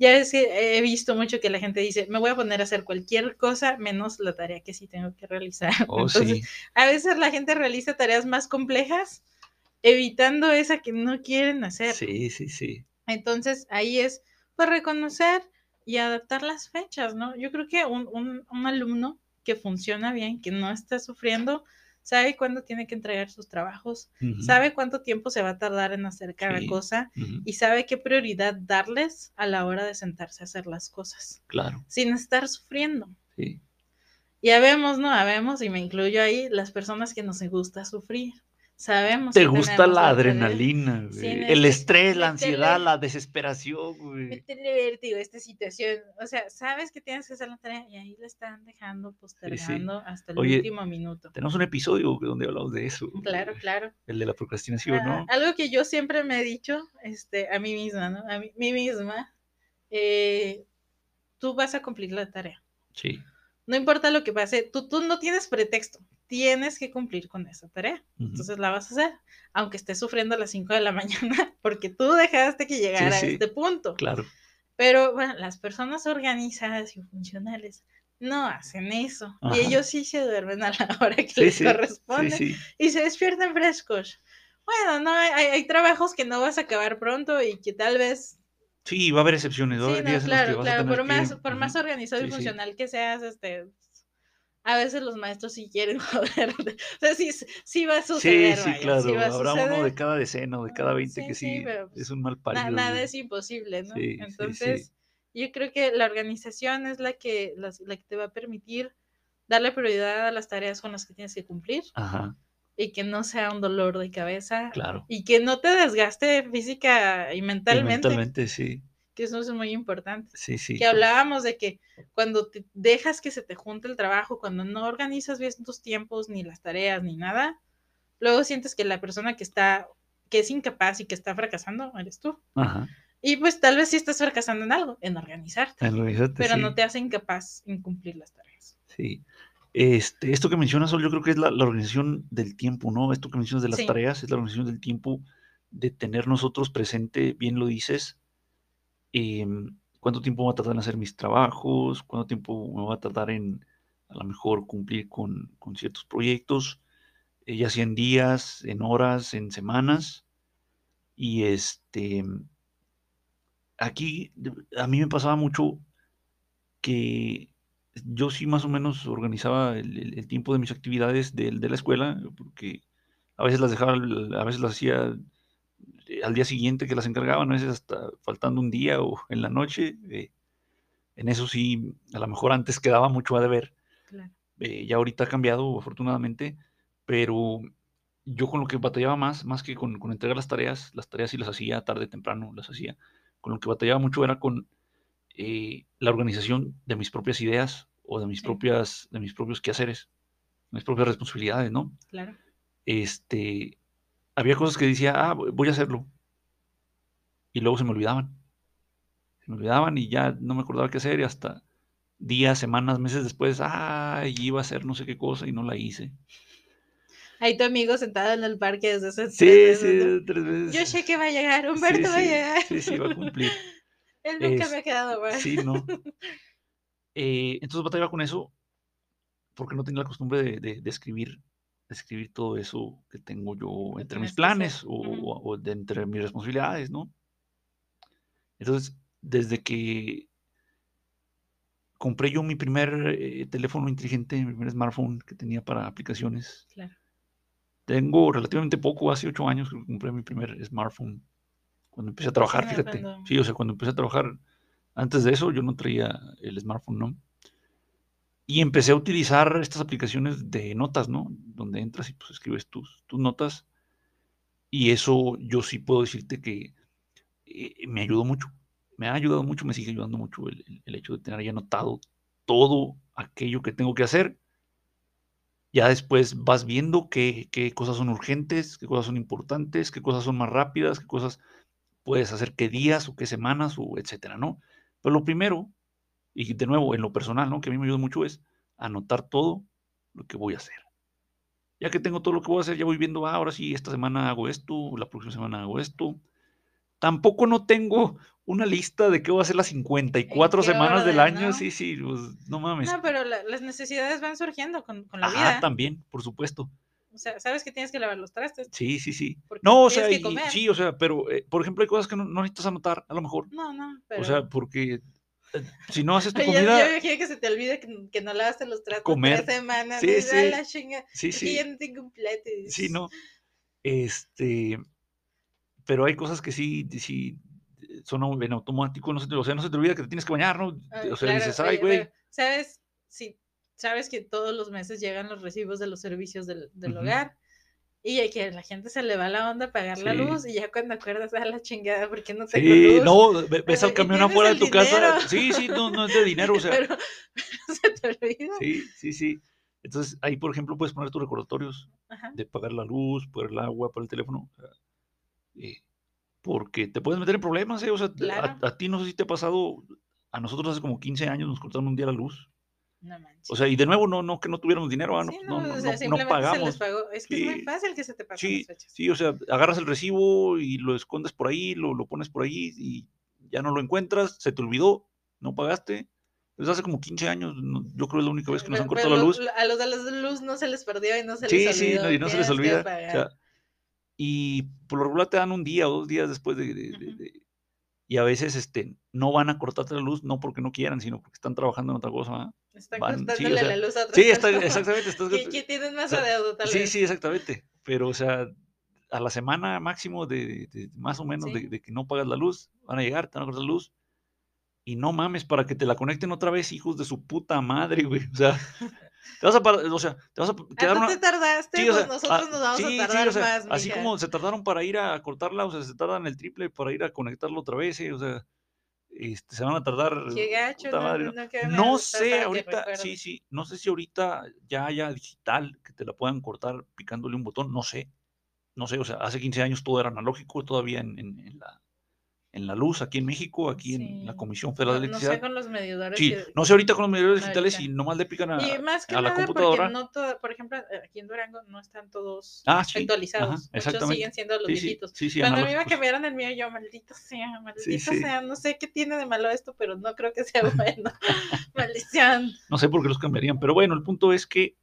Ya es que he visto mucho que la gente dice, me voy a poner a hacer cualquier cosa menos la tarea que sí tengo que realizar. [laughs] Oh, Entonces, sí. a veces la gente realiza tareas más complejas, evitando esa que no quieren hacer. Sí, sí, sí. Entonces, ahí es pues reconocer y adaptar las fechas, ¿no? Yo creo que un, un- un alumno que funciona bien, que no está sufriendo, sabe cuándo tiene que entregar sus trabajos, sabe cuánto tiempo se va a tardar en hacer cada Sí. cosa y sabe qué prioridad darles a la hora de sentarse a hacer las cosas, Claro, sin estar sufriendo. sí. Y habemos, ¿no? Habemos, y me incluyo ahí, las personas que nos gusta sufrir. Sabemos Te gusta la adrenalina, Sí, güey. no, El es que estrés, la meterle- ansiedad, la desesperación, güey. meterle vértigo esta situación. O sea, sabes que tienes que hacer la tarea y ahí la están dejando postergando hasta el Oye, último minuto. Tenemos un episodio donde hablamos de eso. Claro, güey. claro. El de la procrastinación, Ah, ¿no? algo que yo siempre me he dicho este, a mí misma, ¿no? A mí, mí misma, eh, tú vas a cumplir la tarea. Sí. No importa lo que pase, tú, tú no tienes pretexto, tienes que cumplir con esa tarea. ujú, Entonces la vas a hacer, aunque estés sufriendo a las 5 de la [laughs] mañana, porque tú dejaste que llegara sí. a este punto. Claro. Pero bueno, las personas organizadas y funcionales no hacen eso. Ajá. Y ellos sí se duermen a la [laughs] hora que Sí, les corresponde y se despiertan frescos. Bueno, no, hay, hay trabajos que no vas a acabar pronto y que tal vez Sí, va a haber excepciones, va Sí, haber no, días en los que claro, a claro. tener Por que- más, por más ujú, organizado y sí. funcional que seas, este, a veces los maestros sí quieren [laughs] joder. O sea, sí, sí va a suceder. sí, vaya, claro. sí a Habrá uno de cada decena o de cada Ah, 20 sí, que sí, es un mal parido. nada güey. es imposible, ¿no? Entonces, yo creo que la organización es la que, las- la que te va a permitir darle prioridad a las tareas con las que tienes que cumplir Ajá, y que no sea un dolor de cabeza claro. y que no te desgaste física y Y mentalmente, mentalmente, sí. Que eso es muy importante. Sí, sí. que hablábamos de que cuando te dejas que se te junte el trabajo, cuando no organizas bien tus tiempos, ni las tareas, ni nada, luego sientes que la persona que está, que es incapaz y que está fracasando, eres tú. Ajá. Y pues tal vez sí estás fracasando en algo, en organizarte, En organizarte, pero sí. no te hace incapaz en cumplir las tareas. Sí. Este, esto que mencionas, Sol, yo creo que es la, la organización del tiempo, ¿no? Esto que mencionas de las Sí. tareas es la organización del tiempo, de tener nosotros presente, bien lo dices, em, cuánto tiempo va a tardar en hacer mis trabajos, cuánto tiempo me va a tardar en a lo mejor cumplir con, ciertos proyectos, eh, ya sea en días, en horas, en semanas. Y este, aquí a mí me pasaba mucho que yo sí más o menos organizaba el, tiempo de mis actividades de, de la escuela, porque a veces las dejaba, a veces las hacía eh, al día siguiente que las encargaban, a veces hasta faltando un día o en la noche. eh, en eso sí, a lo mejor antes quedaba mucho a deber. Claro. eh, ya ahorita ha cambiado, afortunadamente, pero yo con lo que batallaba más, más que con, con entregar las tareas, las tareas sí las hacía tarde, temprano, las hacía. Con lo que batallaba mucho era con la organización de mis propias ideas o de mis Sí. propias, de mis propios quehaceres, mis propias responsabilidades, ¿no? Claro. Este, había cosas que decía, ah, voy a hacerlo. Y luego se me olvidaban. Se me olvidaban y ya no me acordaba qué hacer y hasta días, semanas, meses después, ah, iba a hacer no sé qué cosa y no la hice. Hay tu amigo sentado en el parque desde hace Sí, tres sí, meses, ¿no? tres veces. Yo sé que va a llegar, Sí, Humberto va a sí, llegar. Sí, sí, va a cumplir. [laughs] Él nunca Es- me ha quedado mal. Sí, no. [laughs] Eh, entonces batallaba con eso porque no tenía la costumbre de, de- de escribir, escribir todo eso que tengo yo entre mis planes o, de entre mis responsabilidades, ¿no? Entonces, desde que compré yo mi primer eh, teléfono inteligente, mi primer smartphone que tenía para aplicaciones. Claro. Tengo relativamente poco, hace ocho años que compré mi primer smartphone. Cuando empecé a trabajar, Sí, fíjate. cuando- Sí, o sea, cuando empecé a trabajar, antes de eso yo no traía el smartphone, ¿no? Y empecé a utilizar estas aplicaciones de notas, ¿no? Donde entras y pues escribes tus, tus notas. Y eso yo sí puedo decirte que eh, me ayudó mucho. Me ha ayudado mucho, me sigue ayudando mucho el, hecho de tener ya anotado todo aquello que tengo que hacer. Ya después vas viendo qué, qué cosas son urgentes, qué cosas son importantes, qué cosas son más rápidas, qué cosas puedes hacer qué días o qué semanas o etcétera, ¿no? Pero lo primero, y de nuevo en lo personal, ¿no? Que a mí me ayuda mucho es anotar todo lo que voy a hacer. Ya que tengo todo lo que voy a hacer, ya voy viendo, ah, ahora sí, esta semana hago esto, la próxima semana hago esto. Tampoco no tengo una lista de qué voy a hacer las 54 qué semanas del orden, año. no? Sí, sí, pues, no mames. No, pero la- las necesidades van surgiendo con, con la Ajá, vida. también, por supuesto. O sea, sabes que tienes que lavar los trastes. Sí, sí, sí. No, o sea, y- sí, o sea, pero, eh, por ejemplo, hay cosas que no, no necesitas anotar, a lo mejor. No, no, pero. O sea, porque si no haces tu yo- comida, yo imagino que se te olvide que, que no lavaste los trastes Comer. tres semanas. Sí, dices, "A sí. la chinga, sí, sí. ya no tengo un plato. Sí, no. Este, pero hay cosas que sí, sí son en automático, no se te, o sea, no se te olvida que te tienes que bañar, ¿no? "Ah, O sea, claro, dices, ay, güey, ¿Sabes? Sí, sabes que todos los meses llegan los recibos de los servicios del, del Ujú. hogar. Y que la gente se le va la onda a pagar la luz y ya cuando acuerdas a la chingada porque no tengo sí, luz. no, ve- ves al camión afuera de tu casa. Sí, sí, no, no es de dinero, o sea, pero, [laughs] pero se te olvida. sí, sí, sí. Entonces, ahí, por ejemplo, puedes poner tus recordatorios Ajá. de pagar la luz, pagar el agua, pagar el teléfono. eh, porque te puedes meter en problemas, ¿eh? O sea, a, ti no sé si te ha pasado, a nosotros hace como 15 años nos cortaron un día la luz. No manches. O sea, y de nuevo, no, no que no tuviéramos dinero, ah, no, Sí, pues, no, no, o sea, no- no simplemente se pagamos. les pagó. Es que es muy Sí. fácil que se te pasen Sí, las fechas. sí, o sea, agarras el recibo y lo escondes por ahí, lo, lo pones por ahí y ya no lo encuentras, se te olvidó, no pagaste. Desde hace como 15 años, yo creo que es la única vez que nos Pero- han cortado la luz. A los de la luz no se les perdió y no se Sí, les sí, olvidó. no, y no se les olvida. o sea, y por lo regular te dan un día o dos días después de, de- de- de- y a veces este, no van a cortarte la luz, no porque no quieran, sino porque están trabajando en otra cosa. ¿verdad? Están van- sí, o cortándole sea, la luz a otras Sí, está, exactamente. estás- que tienen más o sea, adeudo, tal sí, vez. sí, exactamente. Pero, o sea, a la semana máximo de, de- de- más o menos de, Sí. de que no pagas la luz, van a llegar, te van a cortar la luz. Y no mames, para que te la conecten otra vez, hijos de su puta madre, güey. O sea, [laughs] te vas a, o sea, te vas a Ah, quedar tú una... te tardaste, Sí, o pues nosotros ah, nos vamos sí, a tardar o sea, más, Así mija. como se tardaron para ir a cortarla, o sea, se tardan el triple para ir a conectarlo otra vez, eh, o sea, este, se van a tardar. Qué gacho, no, sé, ahorita, sí, sí, no sé si ahorita ya haya digital, que te la puedan cortar picándole un botón, no sé, no sé, o sea, hace 15 años todo era analógico, todavía en, en- en la, en la luz, aquí en México, aquí en la. Comisión Federal No, de no Electricidad. sé con los medidores. Sí, que- no sé ahorita con los medidores digitales y nomás le pican a, Y más que a la nada computadora. porque no todo, por ejemplo, aquí en Durango no están todos Ah, sí, actualizados. ajá, Muchos siguen siendo los sí, viejitos. Cuando me analógicos. cambiaron el mío, yo, maldito sea, maldito sea, no sé qué tiene de malo esto, pero no creo que sea [laughs] bueno. Maldición. No sé por qué los cambiarían, pero bueno, el punto es que,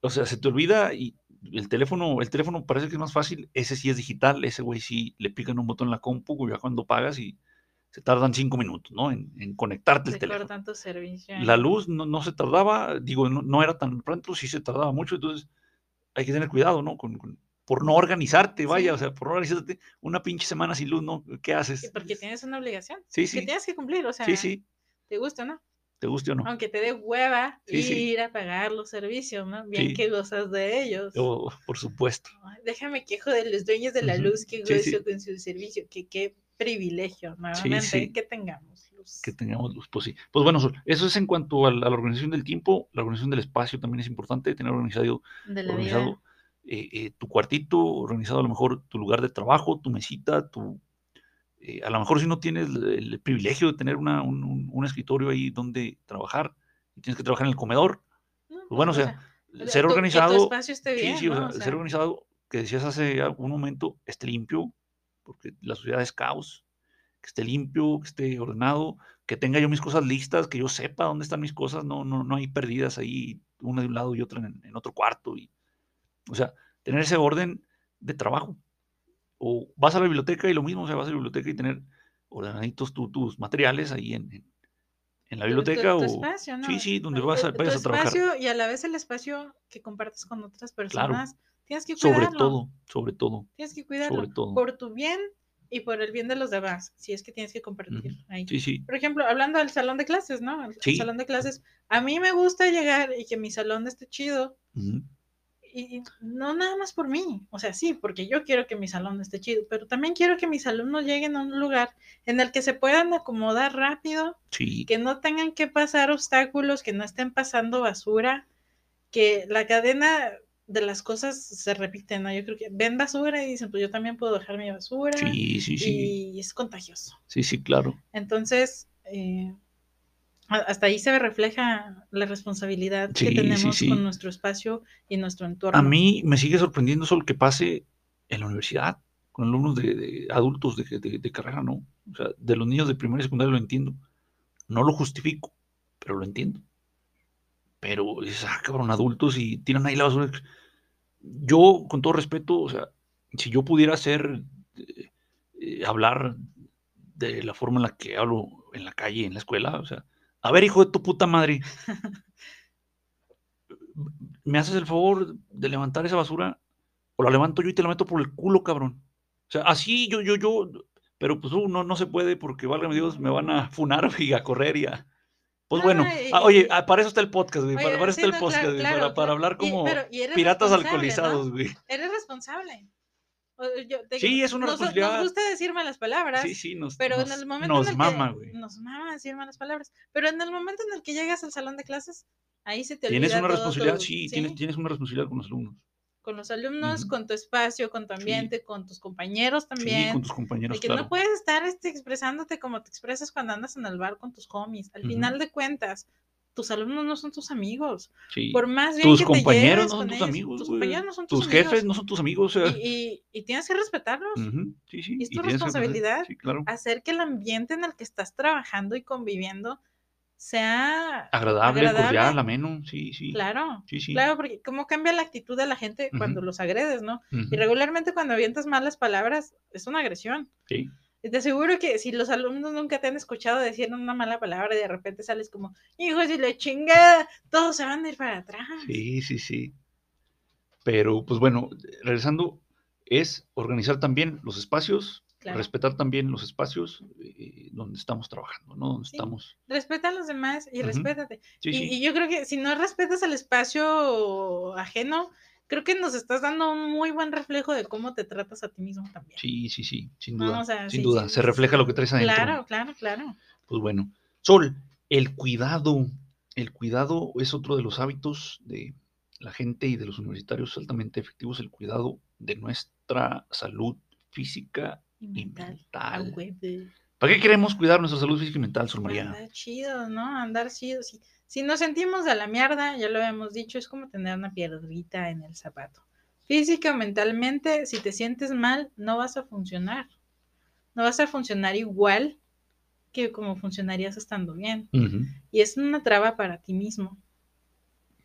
o sea, se te olvida y el teléfono, el teléfono parece que es más fácil, ese sí es digital, ese güey sí le pican un botón en la compu, ya cuando pagas y se tardan cinco minutos, ¿no? En, en conectarte el teléfono. cortan tu servicio. La luz no, no se tardaba, digo, no, no era tan pronto, sí se tardaba mucho, entonces hay que tener cuidado, ¿no? Con, con- por no organizarte, vaya, o sea, por no organizarte una pinche semana sin luz, ¿no? ¿Qué haces? Porque tienes una obligación Sí, que sí, tienes que cumplir, o sea, sí, sí, te gusta, ¿no? Te guste o no. Aunque te dé hueva Sí, sí. ir a pagar los servicios, ¿no? Bien Sí. que gozas de ellos. Oh, por supuesto. Déjame quejo de los dueños de la luz que gozo con su servicio, que qué privilegio, nuevamente, que tengamos luz. que tengamos luz, pues sí. Pues bueno, eso es en cuanto a la, a la organización del tiempo, la organización del espacio también es importante, tener organizado, organizado eh, eh, tu cuartito, organizado a lo mejor tu lugar de trabajo, tu mesita, tu... eh, a lo mejor si no tienes el, el privilegio de tener una- un, un- un escritorio ahí donde trabajar y tienes que trabajar en el comedor, No, pues bueno, o sea, sea, ser organizado, esté bien, sí, sí, o sea, O sea, ser organizado, que decías hace un momento, esté limpio, porque la sociedad es caos, que esté limpio, que esté ordenado, que tenga yo mis cosas listas, que yo sepa dónde están mis cosas, no, no, no hay perdidas ahí, una de un lado y otra en, en otro cuarto. Y, o sea, tener ese orden de trabajo. O vas a la biblioteca y lo mismo, o sea, vas a la biblioteca y tener ordenaditos tu- tus materiales ahí en, en- ¿En la tu- tu- biblioteca tu o...? espacio, ¿no? Sí, sí, donde Tu- vas a, vayas a trabajar. espacio y a la vez el espacio que compartes con otras personas. Tienes que cuidarlo. Sobre todo, sobre todo, Tienes que cuidarlo. sobre todo. Por tu bien y por el bien de los demás, si es que tienes que compartir ahí. Sí, sí. Por ejemplo, hablando del salón de clases, ¿no? El, el Sí. salón de clases, a mí me gusta llegar y que mi salón esté chido. Ujú. Y, y no nada más por mí, o sea, sí, porque yo quiero que mi salón esté chido, pero también quiero que mis alumnos lleguen a un lugar en el que se puedan acomodar rápido, Sí, que no tengan que pasar obstáculos, que no estén pasando basura, que la cadena de las cosas se repite, ¿no? Yo creo que ven basura y dicen, pues yo también puedo dejar mi basura sí, sí, sí. y es contagioso. Sí, sí, claro. Entonces, eh, hasta ahí se refleja la responsabilidad Sí, que tenemos sí. con nuestro espacio y nuestro entorno. A mí me sigue sorprendiendo eso lo que pase en la universidad, con alumnos de, de adultos de, de- de carrera, ¿no? O sea, de los niños de primaria y secundaria lo entiendo. No lo justifico, pero lo entiendo. Pero dices, ah, cabrón, adultos y tiran ahí la basura. Yo, con todo respeto, o sea, si yo pudiera hacer, eh, eh, hablar de la forma en la que hablo en la calle, en la escuela, o sea, a ver, hijo de tu puta madre, [laughs] ¿me haces el favor de levantar esa basura? O la levanto yo y te la meto por el culo, cabrón. O sea, así yo, yo, yo, pero pues uh, no, no se puede porque, válgame Dios, me van a funar [laughs] y a correr y a... Pues No, bueno, y- ah, oye, ah, para eso está el podcast, güey, para, Oye, para eso sí, está el podcast, claro, güey, claro, para, para hablar Y- como pero- y eres piratas alcoholizados, güey. Eres responsable. Yo te Sí, es una nos- responsabilidad. Nos gusta decir malas palabras, Sí, sí, nos, pero nos, en el momento nos en el mama, güey. nos mama decir malas palabras, pero en el momento en el que llegas al salón de clases, ahí se te Tienes olvida una todo responsabilidad, sí, Tienes, tienes una responsabilidad con los alumnos. con los alumnos, con tu espacio, con tu ambiente, con tus compañeros también. Sí, con tus compañeros, de que claro. no puedes estar este, expresándote como te expresas cuando andas en el bar con tus homies. Al final de cuentas, tus alumnos no son tus amigos. Sí. Por más bien Tus que compañeros no son tus ellos, amigos, tus compañeros no son tus, Tus jefes no son tus amigos, o sea. Y, y- y tienes que respetarlos. Sí, sí. y es tu responsabilidad claro. Hacer que el ambiente en el que estás trabajando y conviviendo sea Agradable, agradable. cordial, ameno, sí, sí. claro. Sí, sí. Claro, porque cómo cambia la actitud de la gente cuando los agredes, ¿no? Y regularmente cuando avientas malas palabras es una agresión. sí. Te aseguro que si los alumnos nunca te han escuchado decir una mala palabra y de repente sales como, hijos y la chingada, todos se van a ir para atrás. Sí, sí, sí. Pero, pues bueno, regresando, es organizar también los espacios, Claro. respetar también los espacios eh, donde estamos trabajando, ¿no? Donde Sí. estamos. Respeta a los demás y Ujú. respétate. Sí, y, sí. y yo creo que si no respetas el espacio ajeno, creo que nos estás dando un muy buen reflejo de cómo te tratas a ti mismo también. Sí, sí, sí, sin No, duda. o sea, sin sí, duda. sí, Se sí, refleja sí. lo que traes adentro. Claro, claro, claro. Pues bueno. Sol, el cuidado. El cuidado es otro de los hábitos de la gente y de los universitarios altamente efectivos, el cuidado de nuestra salud física Y y mental. A mental. ¿Para qué queremos cuidar nuestra salud física y mental, Sol María? Andar chido, ¿no? Andar chido. Si, si nos sentimos de la mierda, ya lo habíamos dicho, es como tener una piedrita en el zapato. Física o mentalmente, si te sientes mal, no vas a funcionar. No vas a funcionar igual que como funcionarías estando bien. Y es una traba para ti mismo.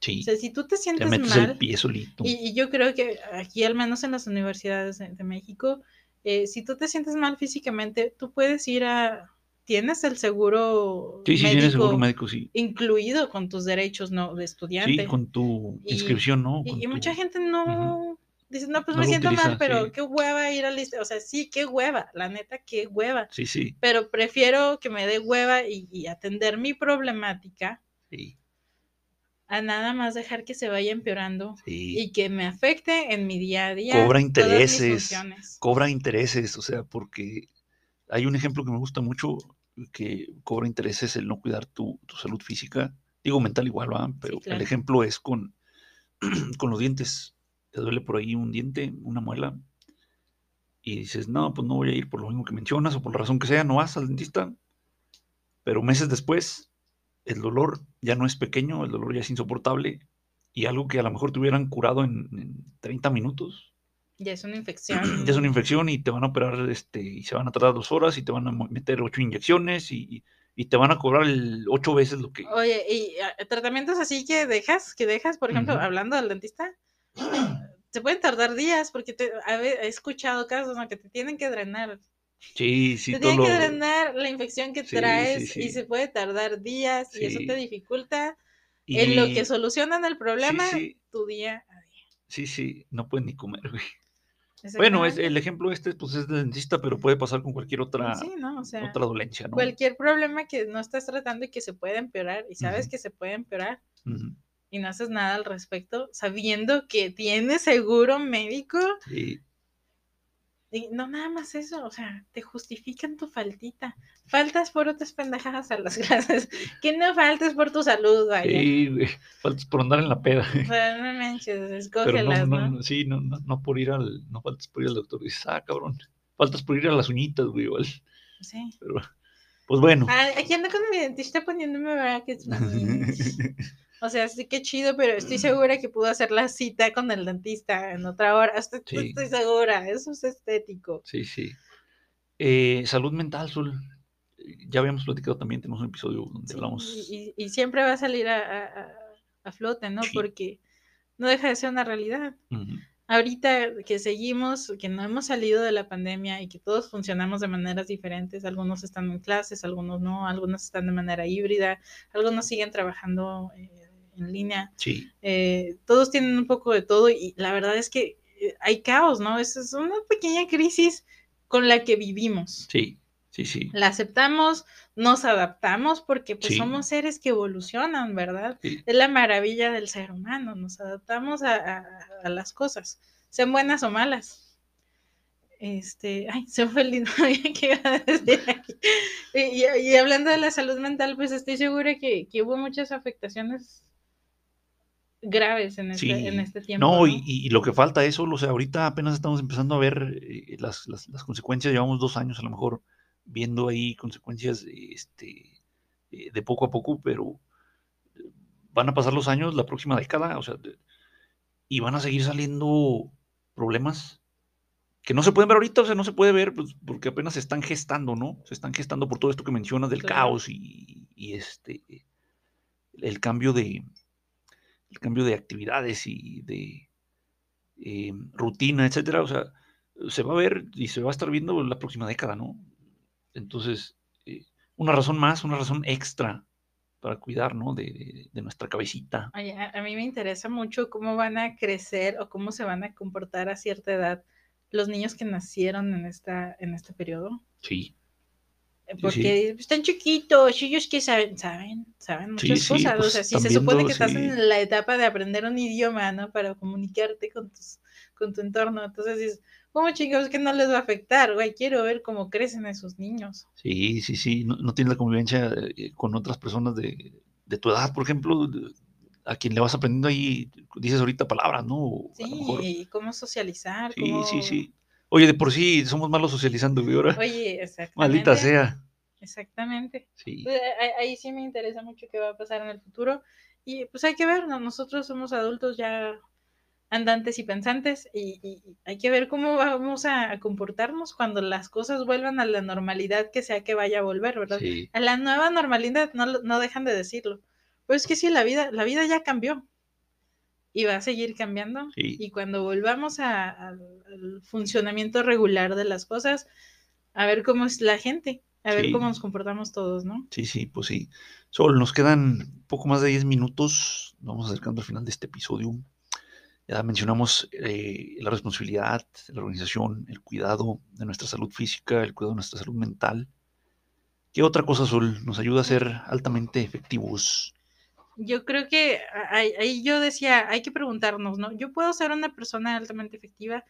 Sí. O sea, si tú te Te sientes metes el mal, pie solito. y, y yo creo que aquí, al menos en las universidades de, de México, eh, si tú te sientes mal físicamente, tú puedes ir a... Tienes el seguro Sí, sí, médico tienes seguro médico, sí. incluido con tus derechos ¿no? de estudiante. Sí, con tu Y- inscripción, ¿no? y, Con y tu- mucha gente no... Dice, no, pues No me siento utiliza, mal, pero sí. qué hueva ir a lista. O sea, sí, qué hueva, la neta, qué hueva. Sí, sí, Pero prefiero que me dé hueva y, y atender mi problemática sí, a nada más dejar que se vaya empeorando sí. y que me afecte en mi día a día. Cobra todas mis intereses. Cobra intereses, o sea, porque hay un ejemplo que me gusta mucho que cobra intereses el no cuidar tu, tu salud física. Digo mental igual, ¿va? Pero claro. el ejemplo es con, [clears throat] con los dientes. Te duele por ahí un diente, una muela, y dices, no, pues no voy a ir por lo mismo que mencionas o por la razón que sea, no vas al dentista. Pero meses después, el dolor ya no es pequeño, el dolor ya es insoportable y algo que a lo mejor te hubieran curado en, en 30 minutos, Ya es una infección. [clears throat] ya es una infección y te van a operar este, y se van a tardar dos horas y te van a meter ocho inyecciones y, y te van a cobrar el ocho veces lo que... Oye, y ah, tratamientos así que dejas, que dejas, por ejemplo, hablando del dentista, [clears throat] se pueden tardar días porque te, a he escuchado casos ¿no? que te tienen que drenar Sí, sí, Te todo tienen que drenar la infección que Sí, traes sí, sí. y se puede tardar días y eso te dificulta en lo que solucionan el problema tu día a día. sí, sí, no pueden ni comer, güey. Bueno, es, el ejemplo este, pues es de dentista, pero puede pasar con cualquier otra, Sí, ¿no? O sea, otra dolencia, ¿no? cualquier problema que no estás tratando y que se puede empeorar y sabes que se puede empeorar y no haces nada al respecto, sabiendo que tienes seguro médico Sí, y no nada más eso, o sea, te justifican tu faltita. Faltas por otras pendejadas a las [laughs] clases. Que no faltes por tu salud, vaya. sí, güey, faltas por andar en la peda. [laughs] [laughs] O sea, no manches, Pero escógelas, no, ¿no? no, sí, no, no, no por ir al, no faltas por ir al doctor. Dices, ah, cabrón, faltas por ir a las uñitas, güey, igual. Sí. Pero, pues bueno. Ah, aquí ando con mi dentista poniéndome brackets, mami. O sea, sí que chido, pero estoy segura que pudo hacer la cita con el dentista en otra hora. Estoy, Sí. estoy segura, eso es estético. Sí, sí. Eh, salud mental, Sol. Ya habíamos platicado también, tenemos un episodio donde Sí, hablamos. y, y- siempre va a salir a, a- flote, ¿no? Sí. Porque no deja de ser una realidad. Ahorita que seguimos, que no hemos salido de la pandemia y que todos funcionamos de maneras diferentes, algunos están en clases, algunos no, algunos están de manera híbrida, algunos siguen trabajando eh, en línea, Sí, eh, todos tienen un poco de todo y la verdad es que eh, hay caos, ¿no? Es, es una pequeña crisis con la que vivimos. sí, sí, sí. La aceptamos, nos adaptamos porque pues Sí. somos seres que evolucionan, ¿verdad? sí. Es la maravilla del ser humano, nos adaptamos a, a- a las cosas, sean buenas o malas. Este, ay, se fue el lindo [laughs] que iba a decir aquí. Y, y- y hablando de la salud mental, pues estoy segura que, que hubo muchas afectaciones graves en este, Sí. en este tiempo. No, ¿no? y, lo que falta es solo, o sea, ahorita apenas estamos empezando a ver eh, las, las- las consecuencias, llevamos dos años a lo mejor viendo ahí consecuencias este, eh, de poco a poco, pero eh, van a pasar los años, la próxima década, o sea, y van a seguir saliendo problemas que no se pueden ver ahorita, o sea, no se puede ver pues, porque apenas se están gestando, ¿no? Se están gestando por todo esto que mencionas del Claro. caos y, y este, el cambio de, el cambio de actividades y de eh, rutina, etcétera, o sea, se va a ver y se va a estar viendo la próxima década, ¿no? Entonces, eh, una razón más, una razón extra para cuidar, ¿no? De, de- de nuestra cabecita. Oye, a, a mí me interesa mucho cómo van a crecer o cómo se van a comportar a cierta edad los niños que nacieron en esta en este periodo. Sí, Eh, Sí, Porque están chiquitos, ellos que saben, saben, saben muchas sí, cosas. pues, o sea, si se supone que estás en la etapa de aprender un idioma, ¿no? Para comunicarte con tus, con tu entorno. Entonces dices, ¿cómo chingados que no les va a afectar? Güey, quiero ver cómo crecen esos niños. sí, sí, sí, no, no tienes la convivencia eh, con otras personas de, de tu edad, por ejemplo, a quien le vas aprendiendo ahí, dices ahorita palabras, ¿no? Sí, cómo socializar. sí, cómo... sí, sí. Oye, de por sí somos malos socializando, güey, ahora. Oye, exactamente. Maldita sea. Exactamente. Sí, Pues, ahí, ahí sí me interesa mucho qué va a pasar en el futuro. Y pues hay que ver, ¿no? Nosotros somos adultos ya andantes y pensantes y, hay que ver cómo vamos a, comportarnos cuando las cosas vuelvan a la normalidad que sea que vaya a volver, ¿verdad? sí, A la nueva normalidad, no, no dejan de decirlo. Pero es que sí, la vida, la vida ya cambió y va a seguir cambiando. Sí. Y cuando volvamos a- al al funcionamiento regular de las cosas, a ver cómo es la gente, a ver cómo nos comportamos todos, ¿no? sí, sí, pues sí. Sol, nos quedan poco más de 10 minutos. Vamos acercando al final de este episodio. Ya mencionamos eh, la responsabilidad, la organización, el cuidado de nuestra salud física, el cuidado de nuestra salud mental. ¿Qué otra cosa, Sol, nos ayuda a ser altamente efectivos? Yo creo que ahí, ahí yo decía, hay que preguntarnos, ¿no? Yo puedo ser una persona altamente efectiva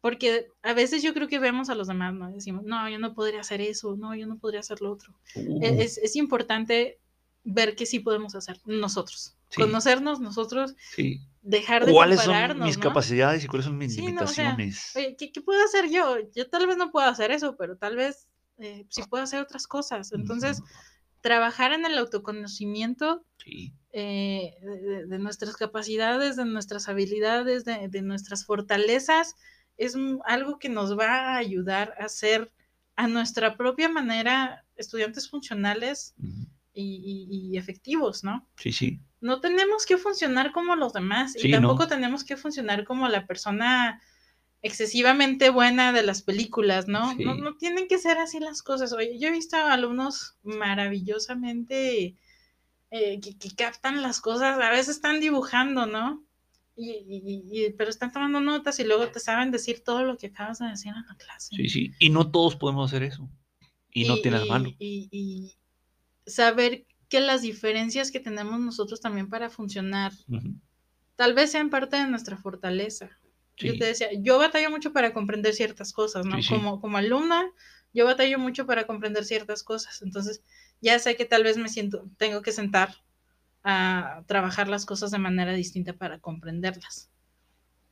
porque a veces yo creo que vemos a los demás, ¿no? Decimos, no, yo no podría hacer eso, no, yo no podría hacer lo otro. Uh, E- Es, es importante ver que sí podemos hacer nosotros, Sí. conocernos nosotros, sí. dejar de ¿Cuáles son compararnos, mis ¿no? capacidades y cuáles son mis Sí, no, o sea, limitaciones? Oye, ¿qué, qué puedo hacer yo? Yo tal vez no puedo hacer eso, pero tal vez eh, sí puedo hacer otras cosas. Entonces, trabajar en el autoconocimiento sí, eh, de, nuestras capacidades, de nuestras habilidades, de, de nuestras fortalezas, es algo que nos va a ayudar a ser a nuestra propia manera estudiantes funcionales y, y- y efectivos, ¿no? sí, sí, No tenemos que funcionar como los demás Sí, y no. tampoco tenemos que funcionar como la persona excesivamente buena de las películas, ¿no? Sí. ¿no? No tienen que ser así las cosas. Oye, yo he visto a alumnos maravillosamente eh, que, que captan las cosas, a veces están dibujando, ¿no? Y, y- y- pero están tomando notas y luego te saben decir todo lo que acabas de decir en la clase. Sí, sí. Y no todos podemos hacer eso. Y, no tiene nada malo. y- saber que las diferencias que tenemos nosotros también para funcionar tal vez sean parte de nuestra fortaleza. Yo Sí. te decía, yo batallo mucho para comprender ciertas cosas, ¿no? Sí, sí. Como, como alumna, yo batallo mucho para comprender ciertas cosas. Entonces, ya sé que tal vez me siento, tengo que sentar a trabajar las cosas de manera distinta para comprenderlas.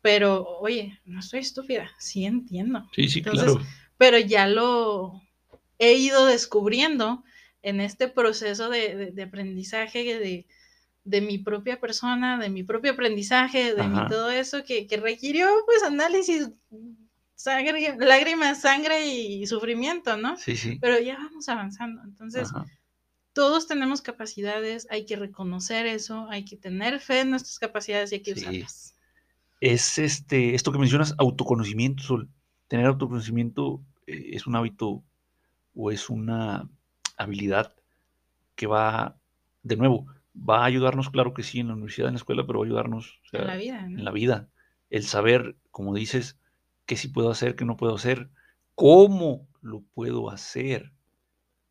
Pero, oye, no estoy estúpida, sí entiendo. Sí, sí, Entonces, claro. Pero ya lo he ido descubriendo en este proceso de, de- de aprendizaje de, de mi propia persona, de mi propio aprendizaje, de mi todo eso que, que requirió pues análisis, sangre, lágrimas, sangre y sufrimiento, ¿no? Sí, sí. Pero ya vamos avanzando. Entonces, Ajá. todos tenemos capacidades, hay que reconocer eso, hay que tener fe en nuestras capacidades y hay que Sí. usarlas. Es este, esto que mencionas, autoconocimiento, Sol. Tener autoconocimiento eh, es un hábito o es una habilidad que va, de nuevo, va a ayudarnos, claro que sí, en la universidad, en la escuela, pero va a ayudarnos o sea, en la vida, ¿no? en la vida. El saber, como dices, qué sí puedo hacer, qué no puedo hacer, cómo lo puedo hacer.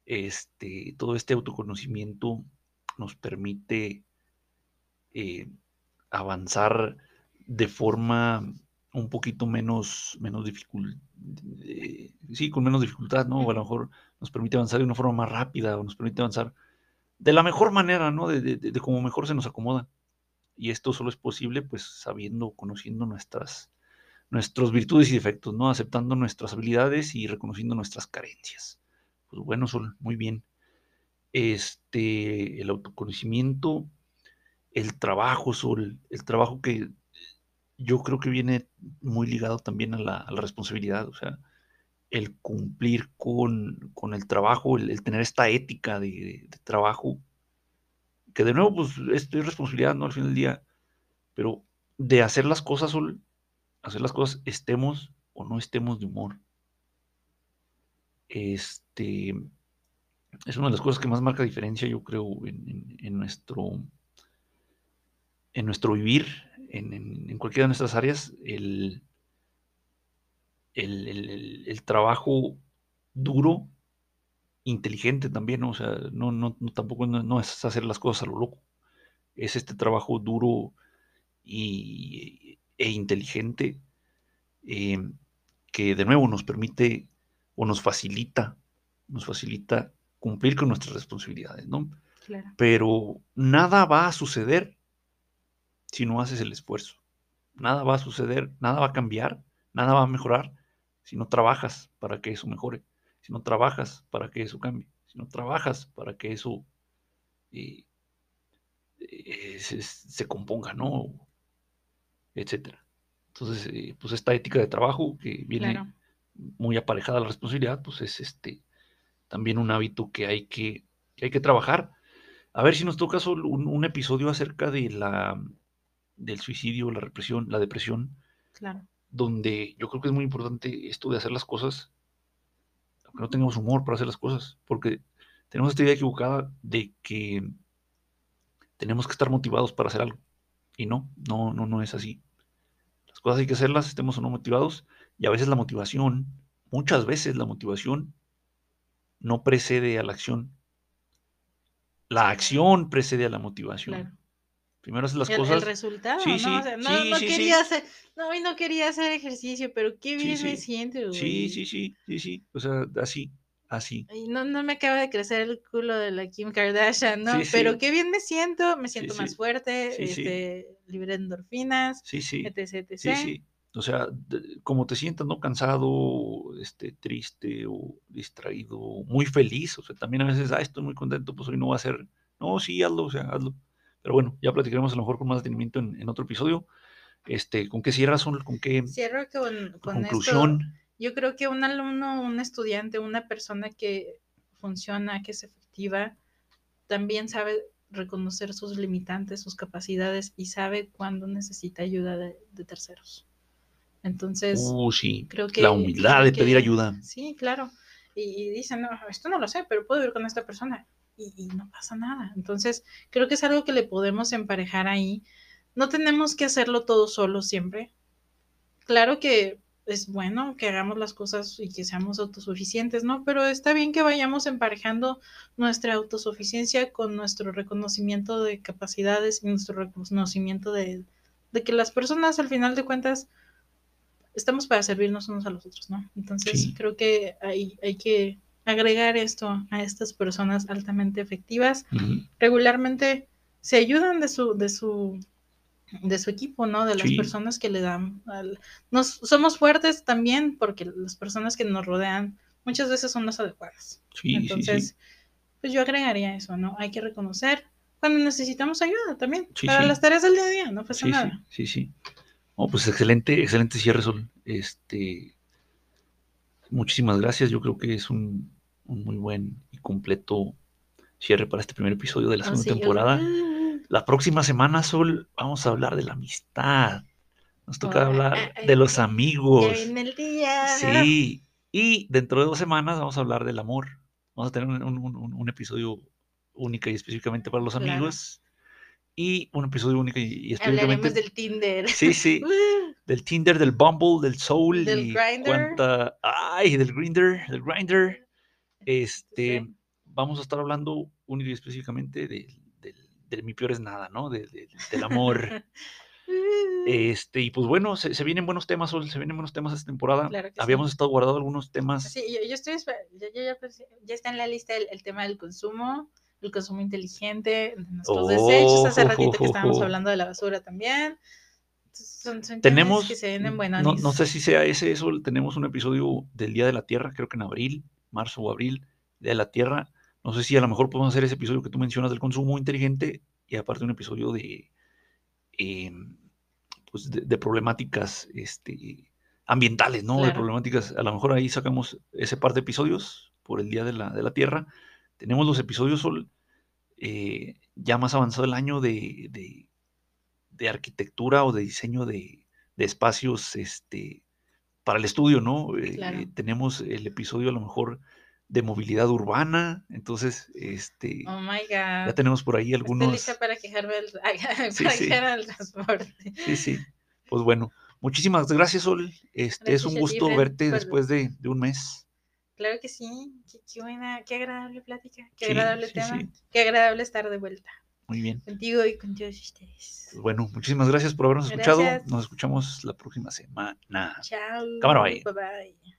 Este, todo este autoconocimiento nos permite eh, avanzar de forma un poquito menos, menos eh, sí, con menos dificultad, ¿no? O a lo mejor nos permite avanzar de una forma más rápida o nos permite avanzar de la mejor manera, ¿no? De, de, de, como mejor se nos acomoda. Y esto solo es posible, pues, sabiendo, conociendo nuestras, virtudes y defectos, ¿no? Aceptando nuestras habilidades y reconociendo nuestras carencias. Pues bueno, Sol, muy bien. Este, el autoconocimiento, el trabajo, Sol, el trabajo que yo creo que viene muy ligado también a la, a la responsabilidad, o sea, el cumplir con, con el trabajo, el, tener esta ética de, trabajo, que de nuevo, pues, es, es responsabilidad, ¿no? Al fin del día, pero de hacer las cosas, hacer las cosas, estemos o no estemos de humor. Este es una de las cosas que más marca diferencia, yo creo, en, en, nuestro en nuestro vivir, en, en, en, cualquiera de nuestras áreas, el, el, el, el trabajo duro, inteligente también, ¿no? o sea, no, no, no tampoco no, es hacer las cosas a lo loco, es este trabajo duro y, e inteligente eh, que de nuevo nos permite o nos facilita, nos facilita cumplir con nuestras responsabilidades, ¿no? Claro. Pero nada va a suceder si no haces el esfuerzo. Nada va a suceder, nada va a cambiar, nada va a mejorar si no trabajas para que eso mejore, si no trabajas para que eso cambie, si no trabajas para que eso eh, eh, se, se, componga, ¿no? Etcétera. Entonces, eh, pues esta ética de trabajo que viene Claro. muy aparejada a la responsabilidad, pues es este también un hábito que hay que, que hay que trabajar. A ver si nos toca solo un, un episodio acerca de la del suicidio, la represión, la depresión, claro. Donde yo creo que es muy importante esto de hacer las cosas, aunque no tengamos humor para hacer las cosas, porque tenemos esta idea equivocada de que tenemos que estar motivados para hacer algo. Y no, no, no, no es así. Las cosas hay que hacerlas, estemos o no motivados, y a veces la motivación, muchas veces la motivación no precede a la acción. La acción precede a la motivación. Claro. Primero haces las el, cosas. El resultado, sí, ¿no? sí, o sea, no, sí, no sí, quería sí. hacer, no, hoy no quería hacer ejercicio, pero qué bien me siento, güey. Sí, sí, sí, sí, sí. O sea, así, así. Y no, no me acaba de crecer el culo de la Kim Kardashian, ¿no? Pero qué bien me siento, me siento más fuerte, este, libre de endorfinas, Sí, sí. etc, etc. Sí, sí. O sea, de- como te sientas, ¿no? Cansado, este, triste o distraído, muy feliz. O sea, también a veces, ah, estoy muy contento, pues hoy no va a ser. No, sí, hazlo, o sea, hazlo. Pero bueno, ya platicaremos a lo mejor con más detenimiento en, en otro episodio. Este, ¿con qué cierras? ¿Con qué Cierro con, con conclusión? esto. Yo creo que un alumno, un estudiante, una persona que funciona, que es efectiva, también sabe reconocer sus limitantes, sus capacidades y sabe cuándo necesita ayuda de, de terceros. Entonces, Uh, sí. creo que... La humildad de pedir ayuda. Sí, claro. Y, y dicen, no, esto no lo sé, pero puedo ir con esta persona. Y, y no pasa nada. Entonces, creo que es algo que le podemos emparejar ahí. No tenemos que hacerlo todo solo siempre. Claro que es bueno que hagamos las cosas y que seamos autosuficientes, ¿no? Pero está bien que vayamos emparejando nuestra autosuficiencia con nuestro reconocimiento de capacidades y nuestro reconocimiento de, de que las personas, al final de cuentas, estamos para servirnos unos a los otros, ¿no? Entonces Sí. creo que hay, hay que agregar esto a estas personas altamente efectivas. Regularmente se ayudan de su, de su, de su equipo, ¿no? De las Sí. personas que le dan. al- Nos, somos fuertes también porque las personas que nos rodean muchas veces son las adecuadas. Sí, Entonces, sí. pues yo agregaría eso, ¿no? Hay que reconocer cuando necesitamos ayuda también. Para las tareas del día a día, no pasa nada. sí, sí, sí. Oh, pues excelente, excelente cierre, Sol. Este, muchísimas gracias. Yo creo que es un, un muy buen y completo cierre para este primer episodio de la segunda sí, temporada. uh, [gasps] La próxima semana, Sol, vamos a hablar de la amistad. Nos toca Oh, hablar de los amigos. el día. Sí. Y dentro de dos semanas vamos a hablar del amor. Vamos a tener un, un- un- un episodio único y específicamente para los Claro. amigos. Y un episodio único y, y Hablaremos específicamente del Tinder. Sí, sí. [laughs] Uh, del Tinder, del Bumble, del Soul Del y Grindr. cuánta, ay, del Grinder, del Grinder. Este, Sí. vamos a estar hablando único y específicamente del, del, del mi peor es nada, ¿no? De- de- del amor. [laughs] Uh, este, y pues bueno, se, se vienen buenos temas, se vienen buenos temas esta temporada. Claro que sí. Habíamos estado guardando algunos temas. Sí, yo, yo estoy esper- ya, ya, está en la lista el, el tema del consumo, el consumo inteligente, nuestros Oh, desechos. Hace ratito jo, que estábamos jo. hablando de la basura también. Son, son Tenemos, que se vienen no, no sé si sea ese, Sol, tenemos un episodio del Día de la Tierra, creo que en abril, marzo o abril, Día de la Tierra. No sé si a lo mejor podemos hacer ese episodio que tú mencionas del consumo inteligente y aparte un episodio de, em, pues de, de problemáticas este, ambientales, ¿no? De problemáticas, a lo mejor ahí sacamos ese par de episodios por el Día de la, de la Tierra. Tenemos los episodios Sol, eh, ya más avanzado el año de, de- de arquitectura o de diseño de, de espacios este, para el estudio, ¿no? Eh, Claro. eh, tenemos el episodio a lo mejor de movilidad urbana, entonces este, Oh my ya tenemos por ahí Estoy algunos... lista para quejarme del, [laughs] para Sí, sí. quejar al transporte. Sí, sí. Pues bueno, muchísimas gracias, Sol. Este es un gusto verte por- después de, de un mes. Claro que sí. Qué, qué buena, qué agradable plática, qué Sí, agradable tema, qué agradable estar de vuelta Muy bien. contigo y con todos ustedes. Pues bueno, muchísimas gracias por habernos escuchado. Nos escuchamos la próxima semana. Chao. Cámara, bye. Bye bye.